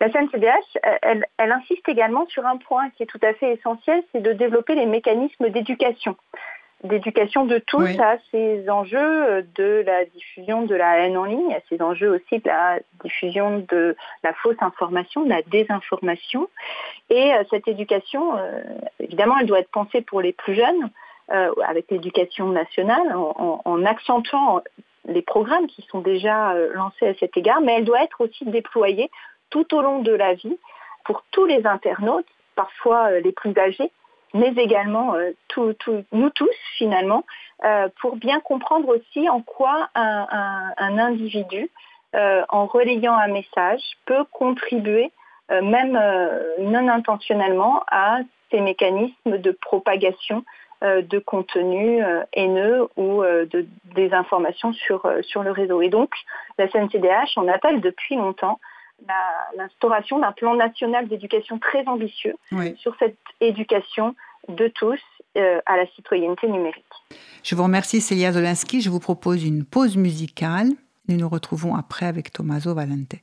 La CNCDH, elle, insiste également sur un point qui est tout à fait essentiel, c'est de développer les mécanismes d'éducation d'éducation de tous à ces enjeux de la diffusion de la haine en ligne, à ces enjeux aussi de la diffusion de la fausse information, de la désinformation. Et euh, cette éducation, euh, évidemment, elle doit être pensée pour les plus jeunes, euh, avec l'éducation nationale, en, accentuant les programmes qui sont déjà lancés à cet égard, mais elle doit être aussi déployée tout au long de la vie pour tous les internautes, parfois euh, les plus âgés, mais également euh, nous tous finalement, euh, pour bien comprendre aussi en quoi un, individu, en relayant un message, peut contribuer, même non intentionnellement, à ces mécanismes de propagation de contenu haineux ou de désinformation sur, sur le réseau. Et donc, la CNCDH en appelle depuis longtemps l'instauration d'un plan national d'éducation très ambitieux sur cette éducation de tous euh, à la citoyenneté numérique. Je vous remercie Célia Zolinski. Je vous propose une pause musicale. Nous nous retrouvons après avec Tommaso Valente.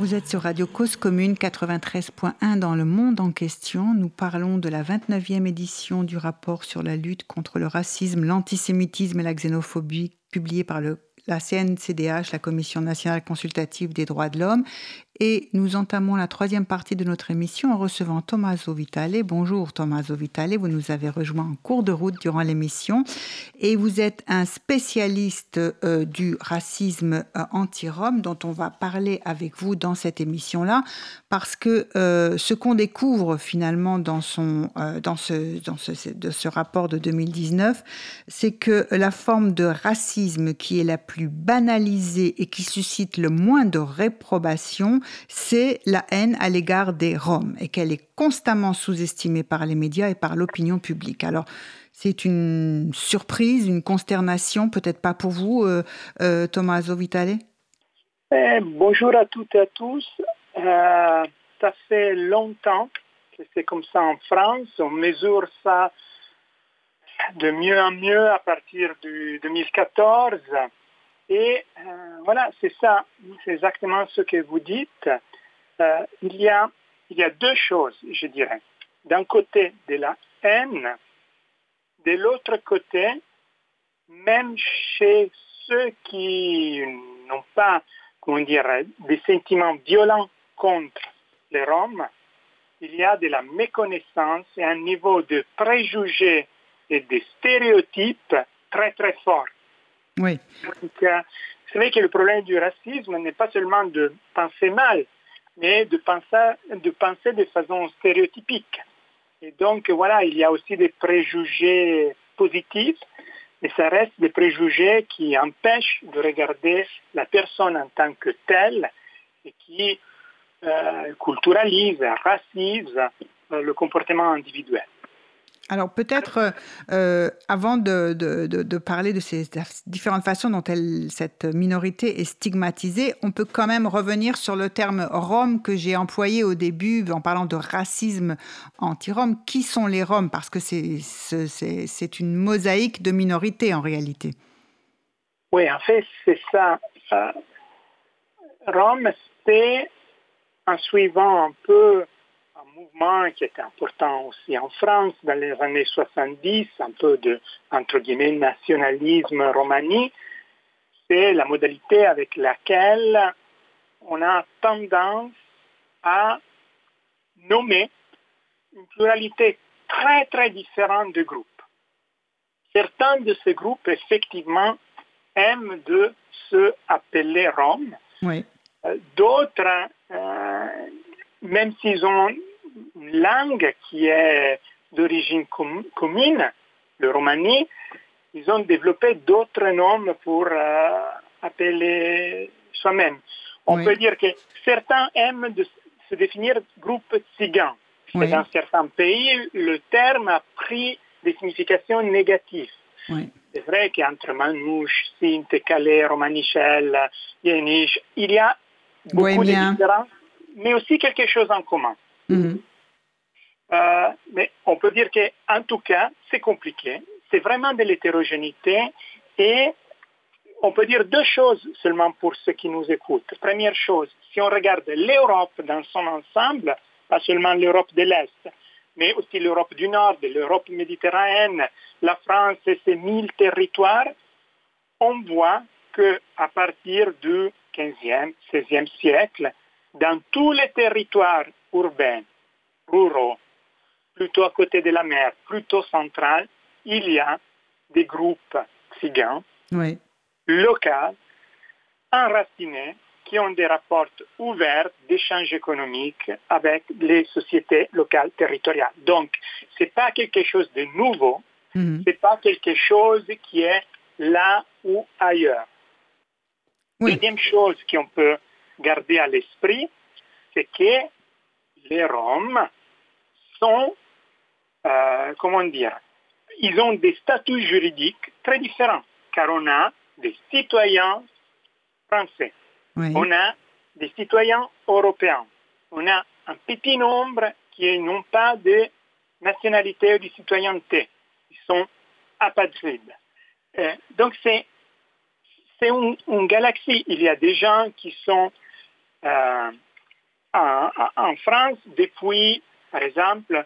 Vous êtes sur Radio Cause Commune 93.1 dans le monde en question. Nous parlons de la 29e édition du rapport sur la lutte contre le racisme, l'antisémitisme et la xénophobie publié par la CNCDH, la Commission nationale consultative des droits de l'homme. Et nous entamons la troisième partie de notre émission en recevant Tommaso Vitale. Bonjour Tommaso Vitale, vous nous avez rejoint en cours de route durant l'émission et vous êtes un spécialiste euh, du racisme euh, anti-rome dont on va parler avec vous dans cette émission-là parce que euh, ce qu'on découvre finalement dans, son, dans, ce, dans ce, de ce rapport de 2019, c'est que la forme de racisme qui est la plus banalisée et qui suscite le moins de réprobation, c'est la haine à l'égard des Roms et qu'elle est constamment sous-estimée par les médias et par l'opinion publique. Alors, c'est une surprise, une consternation, peut-être pas pour vous, euh, euh Tommaso Vitale eh, Bonjour à toutes et à tous. Euh, ça fait longtemps que c'est comme ça en France. On mesure ça de mieux en mieux à partir du 2014. Et euh, voilà, c'est ça, c'est exactement ce que vous dites. Euh, il, y a, il y a deux choses, je dirais. D'un côté, de la haine, de l'autre côté, même chez ceux qui n'ont pas, comment dire, des sentiments violents contre les Roms, il y a de la méconnaissance et un niveau de préjugés et de stéréotypes très très fort. Oui. c'est vrai que le problème du racisme n'est pas seulement de penser mal, mais de penser, de penser de façon stéréotypique. Et donc, voilà, il y a aussi des préjugés positifs, mais ça reste des préjugés qui empêchent de regarder la personne en tant que telle et qui euh, culturalisent, racisent euh, le comportement individuel. Alors peut-être, euh, avant de, parler de ces différentes façons dont cette minorité est stigmatisée, on peut quand même revenir sur le terme Rome que j'ai employé au début en parlant de racisme anti-Rome. Qui sont les Roms? Parce que c'est une mosaïque de minorités en réalité. Oui, en fait, c'est ça. Euh, Rome, c'est en suivant un peu mouvement qui était important aussi en France dans les années 70, un peu de, entre guillemets, nationalisme romani, c'est la modalité avec laquelle on a tendance à nommer une pluralité très très différente de groupes. Certains de ces groupes, effectivement, aiment de se appeler Roms. Oui. Euh, d'autres, euh, même s'ils ont une langue qui est d'origine commune, le romani, ils ont développé d'autres noms pour euh, appeler soi-même. On peut dire que certains aiment se définir groupe tzigane. Dans certains pays, le terme a pris des significations négatives. c'est vrai qu'entre Manouche, Sinte, Calais, Romanichel, Yéniche, il y a beaucoup de différences, mais aussi quelque chose en commun. Mhm. Euh, mais on peut dire qu'en tout cas, c'est compliqué. C'est vraiment de l'hétérogénéité et on peut dire deux choses seulement pour ceux qui nous écoutent. Première chose, si on regarde l'Europe dans son ensemble, pas seulement l'Europe de l'Est, mais aussi l'Europe du Nord, l'Europe méditerranéenne, la France et ses mille territoires, on voit qu'à partir du 15e, 16e siècle, dans tous les territoires urbains, ruraux, plutôt à côté de la mer, plutôt central, il y a des groupes tzigains locaux, enracinés, qui ont des rapports ouverts d'échanges économiques avec les sociétés locales territoriales. Donc, ce n'est pas quelque chose de nouveau, mhm. ce n'est pas quelque chose qui est là ou ailleurs. Deuxième chose qu'on peut garder à l'esprit, c'est que les Roms sont, euh, comment dire, ils ont des statuts juridiques très différents, car on a des citoyens français, on a des citoyens européens, on a un petit nombre qui n'ont pas de nationalité ou de citoyenneté, ils sont apatrides. Euh, donc c'est c'est une, galaxie. Il y a des gens qui sont euh, en, France depuis, par exemple,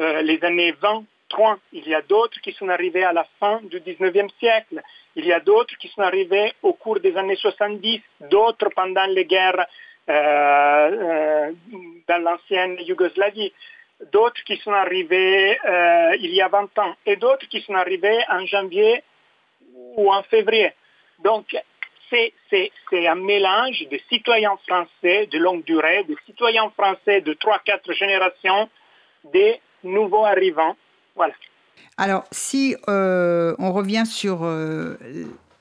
euh, les années 20, 30. Il y a d'autres qui sont arrivés à la fin du 19e siècle. Il y a d'autres qui sont arrivés au cours des années 70, d'autres pendant les guerres euh, dans l'ancienne Yougoslavie, d'autres qui sont arrivés il y a 20 ans et d'autres qui sont arrivés en janvier ou en février. Donc, c'est un mélange de citoyens français de longue durée, de citoyens français de 3-4 générations, des nouveaux arrivants. Voilà. Alors, si euh, on revient sur euh,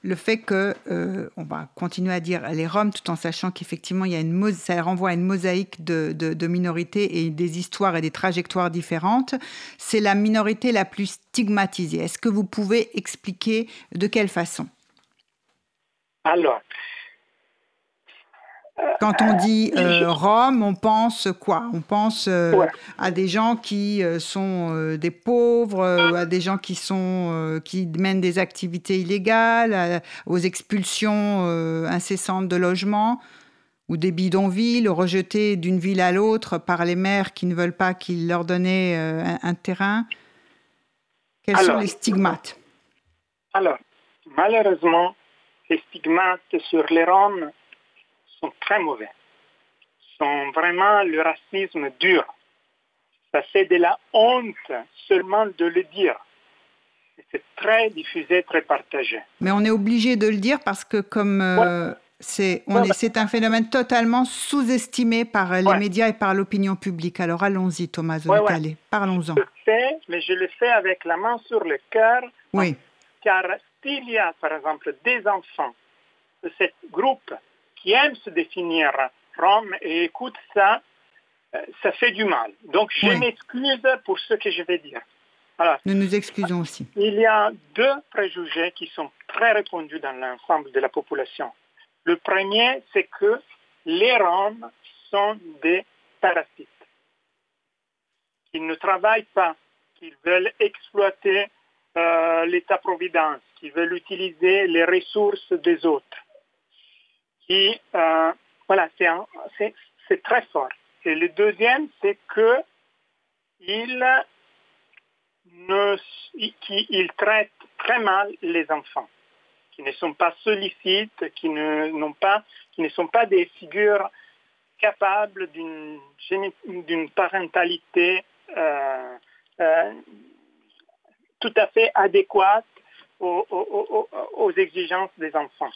le fait que, euh, on va continuer à dire les Roms, tout en sachant qu'effectivement, ça renvoie à une mosaïque de, de minorités et des histoires et des trajectoires différentes, c'est la minorité la plus stigmatisée. Est-ce que vous pouvez expliquer de quelle façon? Alors, quand on dit euh, Rome, on pense quoi? On pense euh, à des gens qui euh, sont des pauvres, à des gens qui sont qui mènent des activités illégales, aux expulsions incessantes de logements ou des bidonvilles, rejetés d'une ville à l'autre par les maires qui ne veulent pas qu'ils leur donnaient un, terrain. Quels sont les stigmates? Alors, malheureusement, les stigmates sur les Roms sont très mauvais, sont vraiment le racisme dur. Ça c'est de la honte seulement de le dire. C'est très diffusé, très partagé. Mais on est obligé de le dire parce que comme euh, c'est un phénomène totalement sous-estimé par les médias et par l'opinion publique. Alors allons-y, Thomas parlons-en. Je le fais, mais je le fais avec la main sur le cœur. Oui. Car s'il y a, par exemple, des enfants de ce groupe qui aiment se définir Rome et écoutent ça, euh, ça fait du mal. Donc, je m'excuse pour ce que je vais dire. nous nous excusons aussi. Il y a deux préjugés qui sont très répandus dans l'ensemble de la population. Le premier, c'est que les Roms sont des parasites, qu'ils ne travaillent pas, qu'ils veulent exploiter euh, l'État-providence, qui veulent utiliser les ressources des autres. Qui, euh, voilà, c'est très fort. Et le deuxième, c'est que il, ne, très mal les enfants, qui ne sont pas sollicites, qui ne, pas, qui ne sont pas des figures capables d'une parentalité euh, euh, tout à fait adéquate aux, exigences des enfants.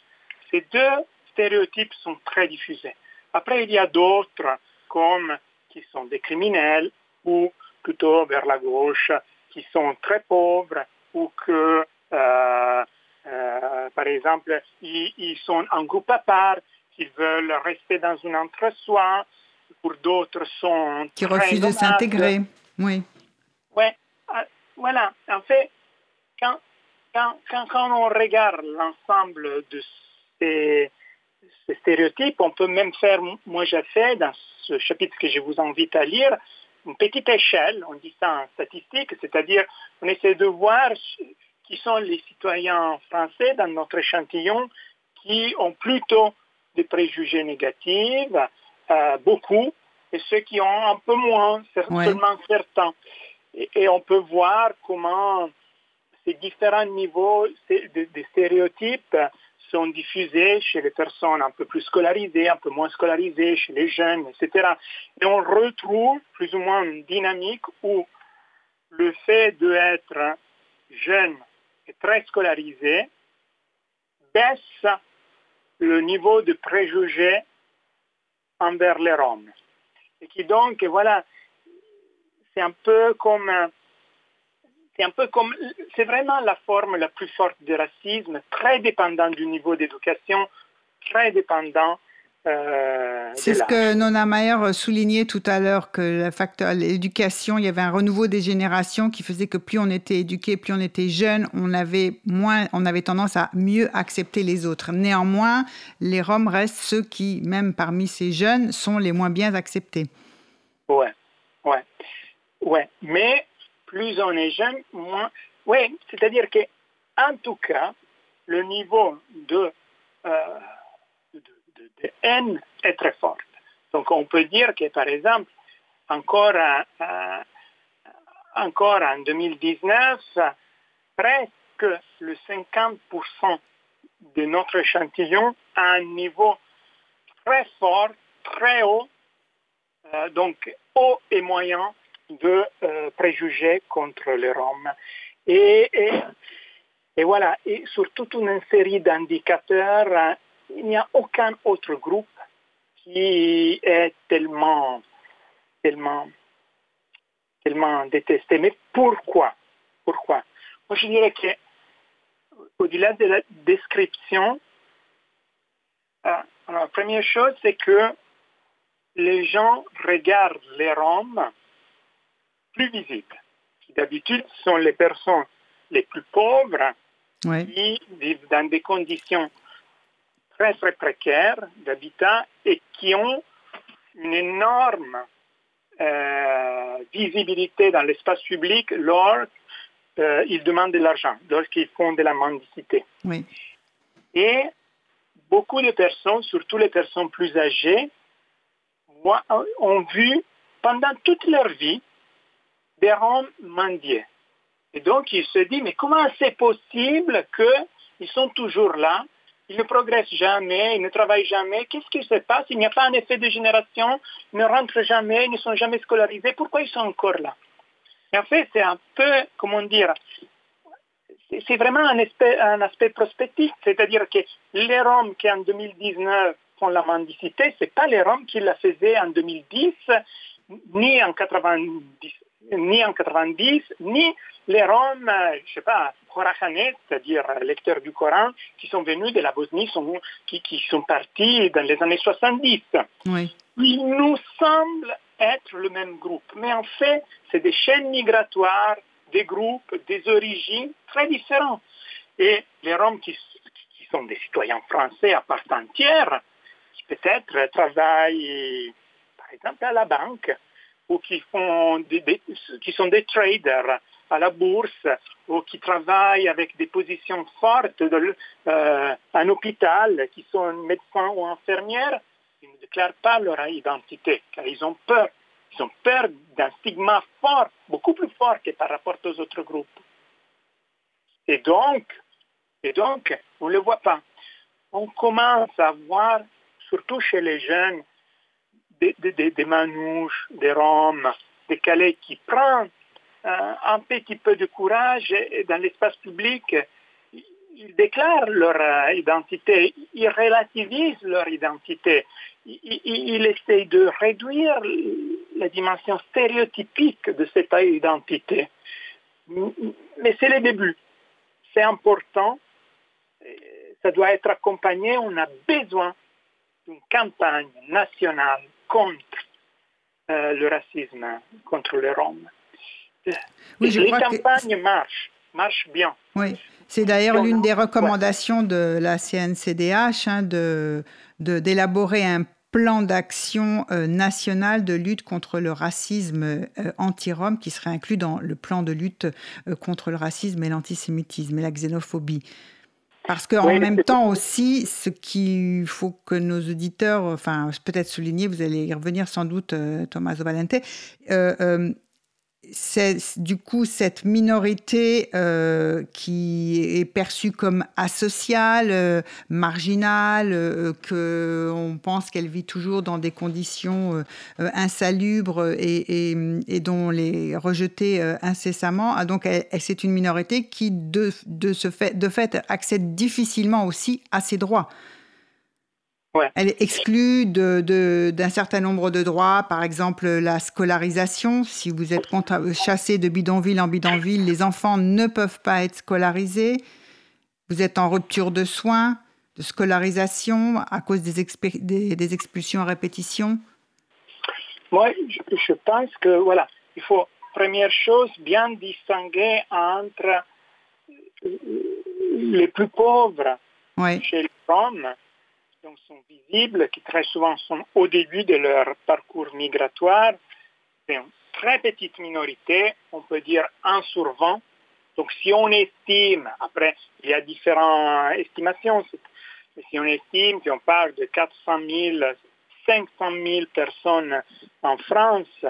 Ces deux stéréotypes sont très diffusés. Après, il y a d'autres, comme qui sont des criminels ou plutôt vers la gauche, qui sont très pauvres ou que, euh, euh, par exemple, ils, sont en groupe à part, qu'ils veulent rester dans un entre-soi, pour d'autres sont... Qui refusent de s'intégrer, oui. Oui, ah, voilà. En fait, quand quand, quand, on regarde l'ensemble de ces, ces, stéréotypes, on peut même faire, moi j'ai fait dans ce chapitre que je vous invite à lire, une petite échelle, on dit ça en statistique, c'est-à-dire on essaie de voir qui sont les citoyens français dans notre échantillon qui ont plutôt des préjugés négatifs, euh, beaucoup, et ceux qui ont un peu moins, seulement certains. Et, on peut voir comment ces différents niveaux de, de, stéréotypes sont diffusés chez les personnes un peu plus scolarisées, un peu moins scolarisées, chez les jeunes, etc. Et on retrouve plus ou moins une dynamique où le fait d'être jeune et très scolarisé baisse le niveau de préjugés envers les Roms. Et qui donc, voilà, c'est un peu comme, c'est un peu comme, c'est vraiment la forme la plus forte du racisme, très dépendant du niveau d'éducation, très dépendant euh, c'est ce que Nona Mayer soulignait tout à l'heure, que facteur l'éducation, il y avait un renouveau des générations qui faisait que plus on était éduqué, plus on était jeune, on avait moins, on avait tendance à mieux accepter les autres. Néanmoins, les Roms restent ceux qui, même parmi ces jeunes, sont les moins bien acceptés. Ouais, ouais, ouais. Mais plus on est jeune, moins. Ouais, c'est-à-dire que, en tout cas, le niveau de euh, de haine est très forte. Donc on peut dire que par exemple, encore, encore en 2019, presque le 50% de notre échantillon a un niveau très fort, très haut, euh, donc haut et moyen de euh, préjugés contre les Roms. Et, et, voilà, et sur toute une série d'indicateurs il n'y a aucun autre groupe qui est tellement, tellement, tellement détesté. Mais pourquoi? Pourquoi? Moi, je dirais que au-delà de la description, euh, la première chose, c'est que les gens regardent les Roms plus visibles, qui d'habitude sont les personnes les plus pauvres qui vivent dans des conditions très très précaires d'habitat et qui ont une énorme euh, visibilité dans l'espace public lorsqu'ils euh, demandent de l'argent, lorsqu'ils font de la mendicité. Et beaucoup de personnes, surtout les personnes plus âgées, ont vu pendant toute leur vie des Roms mendier. Et donc, ils se disent, mais comment c'est possible qu'ils sont toujours là ils ne progressent jamais, ils ne travaillent jamais. Qu'est-ce qui se passe? Il n'y a pas un effet de génération, ils ne rentrent jamais, ils ne sont jamais scolarisés. Pourquoi ils sont encore là? Et en fait, c'est un peu, comment dire, c'est vraiment un aspect, un aspect prospectif, c'est-à-dire que les Roms qui en 2019 font la mendicité, ce pas les Roms qui la faisaient en 2010, ni en 90, ni en 90, ni les Roms, euh, je ne sais pas, Khorakhanais, c'est-à-dire lecteurs du Coran, qui sont venus de la Bosnie, sont, qui, qui, sont partis dans les années 70. Oui. Ils nous semblent être le même groupe, mais en fait, c'est des chaînes migratoires, des groupes, des origines très différentes. Et les Roms qui, qui sont des citoyens français à part entière, qui peut-être travaillent, par exemple, à la banque, ou qui, sont des traders à la bourse ou qui travaillent avec des positions fortes de, euh, un hôpital, qui sont médecins ou infirmières, ils ne déclarent pas leur identité car ils ont peur. Ils ont peur d'un stigma fort, beaucoup plus fort que par rapport aux autres groupes. Et donc, et donc on ne le voit pas. On commence à voir, surtout chez les jeunes, des, manouches, des roms, des calais qui prennent euh, un petit peu de courage dans l'espace public, ils déclarent leur euh, identité, ils relativisent leur identité, ils, ils essayent de réduire la dimension stéréotypique de cette identité. Mais c'est le début. C'est important. Ça doit être accompagné. On a besoin d'une campagne nationale contre euh, le racisme, contre les Roms. Oui, les campagnes marchent. marche bien. Oui, c'est d'ailleurs l'une des recommandations de la CNCDH hein, de d'élaborer un plan d'action euh, national de lutte contre le racisme euh, anti-rome qui serait inclus dans le plan de lutte euh, contre le racisme et l'antisémitisme et la xénophobie. Parce qu'en en même temps aussi, ce qu'il faut que nos auditeurs, enfin peut-être souligner, vous allez y revenir sans doute, Thomas Valente, c'est du coup cette minorité euh, qui est perçue comme asociale, euh, marginale, euh, que on pense qu'elle vit toujours dans des conditions insalubres et, dont les rejeter incessamment. Ah, donc c'est une minorité qui de, de, ce fait, de fait accède difficilement aussi à ses droits. Elle est exclue d'un certain nombre de droits, par exemple la scolarisation. Si vous êtes chassé de bidonville en bidonville, les enfants ne peuvent pas être scolarisés. Vous êtes en rupture de soins, de scolarisation à cause des, des, expulsions à répétition. Moi, je, pense que voilà, il faut première chose bien distinguer entre les plus pauvres chez les hommes donc sont visibles, qui très souvent sont au début de leur parcours migratoire. C'est une très petite minorité, on peut dire un sur 20. Donc si on estime, après il y a différentes estimations, mais si on estime qu'on parle de 400 000, 500 000 personnes en France,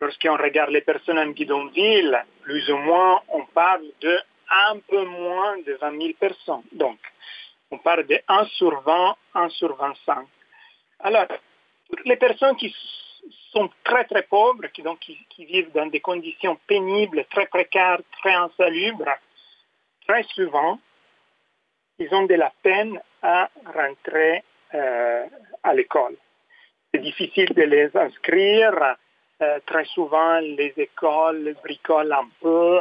lorsqu'on regarde les personnes en bidonville, plus ou moins on parle de un peu moins de 20 000 personnes. Donc on parle de 1 sur 20, 1 sur 25. Alors, les personnes qui sont très très pauvres, qui, vivent dans des conditions pénibles, très précaires, très insalubres, très souvent, ils ont de la peine à rentrer euh, à l'école. C'est difficile de les inscrire. Euh, très souvent, les écoles bricolent un peu,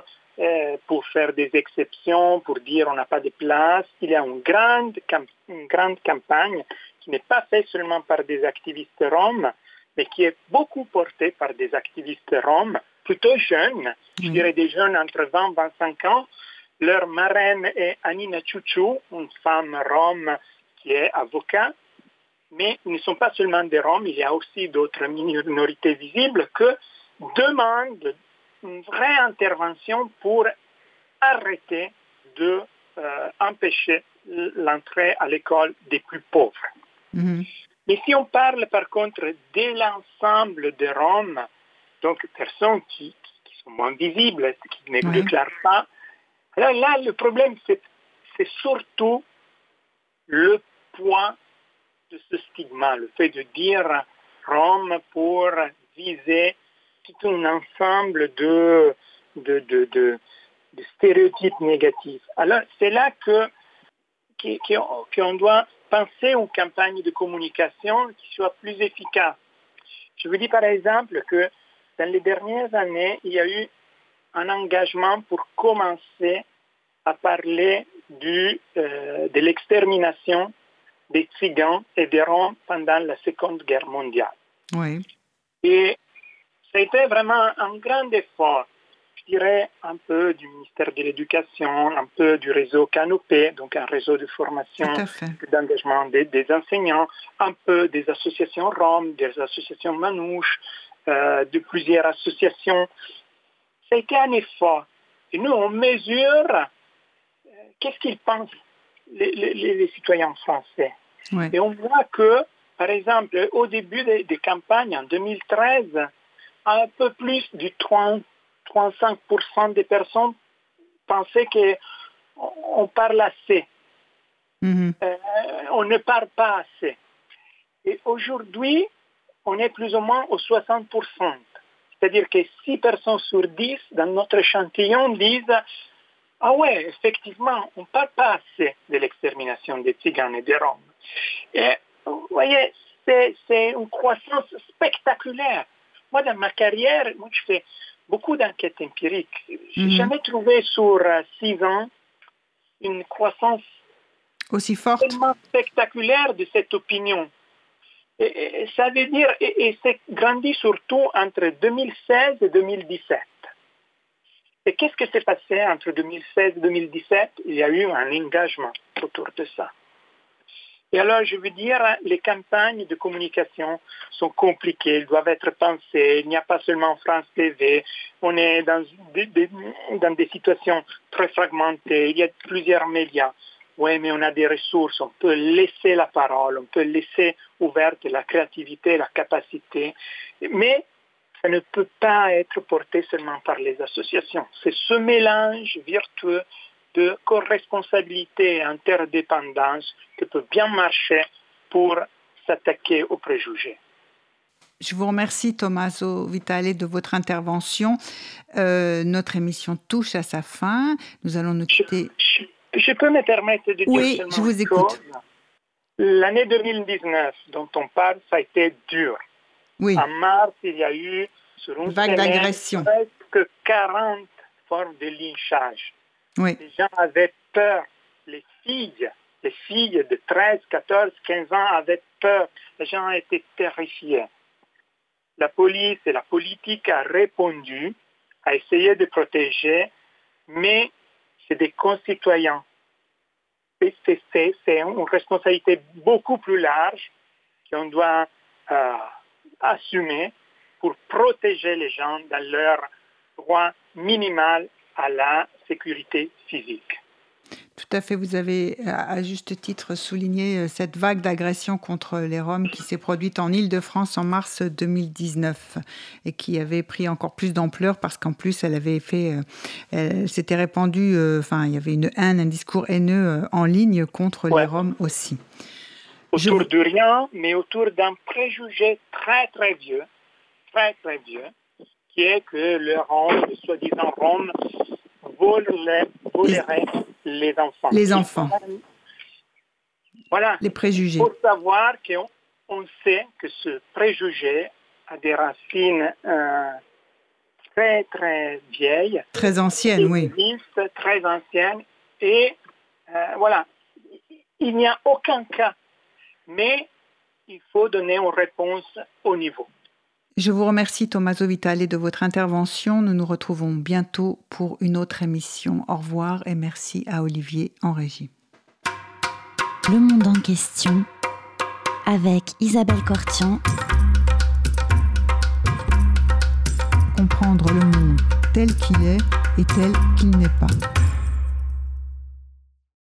pour faire des exceptions, pour dire on n'a pas de place. Il y a une grande, une grande campagne qui n'est pas faite seulement par des activistes roms, mais qui est beaucoup portée par des activistes roms, plutôt jeunes, je dirais des jeunes entre 20 et 25 ans. Leur marraine est Anina Chouchou, une femme rome qui est avocat. Mais ils ne sont pas seulement des Roms, il y a aussi d'autres minorités visibles que demandent une vraie intervention pour arrêter de euh, empêcher l'entrée à l'école des plus pauvres. Mhm. Mais si on parle par contre de l'ensemble des Roms, donc personnes qui, sont moins visibles, qui ne déclarent pas, là, là le problème c'est surtout le poids de ce stigma, le fait de dire Rome pour viser tout un ensemble de, de, de, de, stéréotypes négatifs. Alors, c'est là que qu'on doit penser une campagne de communication qui soit plus efficace. Je vous dis par exemple que dans les dernières années, il y a eu un engagement pour commencer à parler du, euh, de l'extermination des Tziganes et des Roms pendant la Seconde Guerre mondiale. Oui. Et c'était vraiment un grand effort, je dirais un peu du ministère de l'Éducation, un peu du réseau Canopé, donc un réseau de formation, d'engagement des, enseignants, un peu des associations roms, des associations manouches, euh, de plusieurs associations. Ça a été un effort. Et nous, on mesure euh, qu'est-ce qu'ils pensent, les, citoyens français. Et on voit que, par exemple, au début des, des campagnes, en 2013, un peu plus du 30, 35% des personnes pensaient qu'on parle assez. Mm-hmm. Euh, on ne parle pas assez. Et aujourd'hui, on est plus ou moins au 60%. C'est-à-dire que 6 personnes sur 10 dans notre échantillon disent Ah ouais, effectivement, on ne parle pas assez de l'extermination des Tziganes et des Roms. Et vous voyez, c'est une croissance spectaculaire. Moi, dans ma carrière, moi, je fais beaucoup d'enquêtes empiriques. Je n'ai mhm. jamais trouvé sur euh, six ans une croissance aussi forte, tellement spectaculaire de cette opinion. Et, ça veut dire, et, c'est grandi surtout entre 2016 et 2017. Et qu'est-ce qui s'est passé entre 2016 et 2017 Il y a eu un engagement autour de ça. Et alors, je veux dire, les campagnes de communication sont compliquées, elles doivent être pensées. Il n'y a pas seulement France TV, on est dans des, situations très fragmentées, il y a plusieurs médias. Oui, mais on a des ressources, on peut laisser la parole, on peut laisser ouverte la créativité, la capacité, mais ça ne peut pas être porté seulement par les associations. C'est ce mélange vertueux de co-responsabilité et interdépendance qui peut bien marcher pour s'attaquer aux préjugés. Je vous remercie, Tommaso Vitale, de votre intervention. Euh, notre émission touche à sa fin. Nous allons nous quitter. Je, peux me permettre de dire Oui, je vous écoute. L'année 2019 dont on parle, ça a été dur. Oui. En mars, il y a eu sur une vague d'agression. Presque 40 formes de lynchage. Les gens avaient peur. Les filles, les filles de 13, 14, 15 ans avaient peur. Les gens étaient terrifiés. La police et la politique a répondu, a essayé de protéger, mais c'est des concitoyens. C'est une responsabilité beaucoup plus large qu'on doit euh, assumer pour protéger les gens dans leur droit minimal à la sécurité physique. Tout à fait, vous avez à juste titre souligné euh, cette vague d'agression contre les Roms qui s'est produite en Île-de-France en mars 2019 et qui avait pris encore plus d'ampleur parce qu'en plus elle avait fait, euh, elle s'était répandue, euh, enfin il y avait une haine, un discours haineux en ligne contre les Roms aussi. Autour de rien, mais autour d'un préjugé très très vieux, très très vieux, que le Rome, le soi-disant Rome, volerait, les, enfants. Les enfants. Voilà. Les préjugés. Il faut savoir qu'on on sait que ce préjugé a des racines euh, très très vieilles. Très anciennes, oui. Très anciennes. Et euh, voilà, il n'y a aucun cas. Mais il faut donner une réponse au niveau. Je vous remercie Tommaso Vitale de votre intervention. Nous nous retrouvons bientôt pour une autre émission. Au revoir et merci à Olivier en régie. Le monde en question avec Isabelle Cortian. Comprendre le monde tel qu'il est et tel qu'il n'est pas.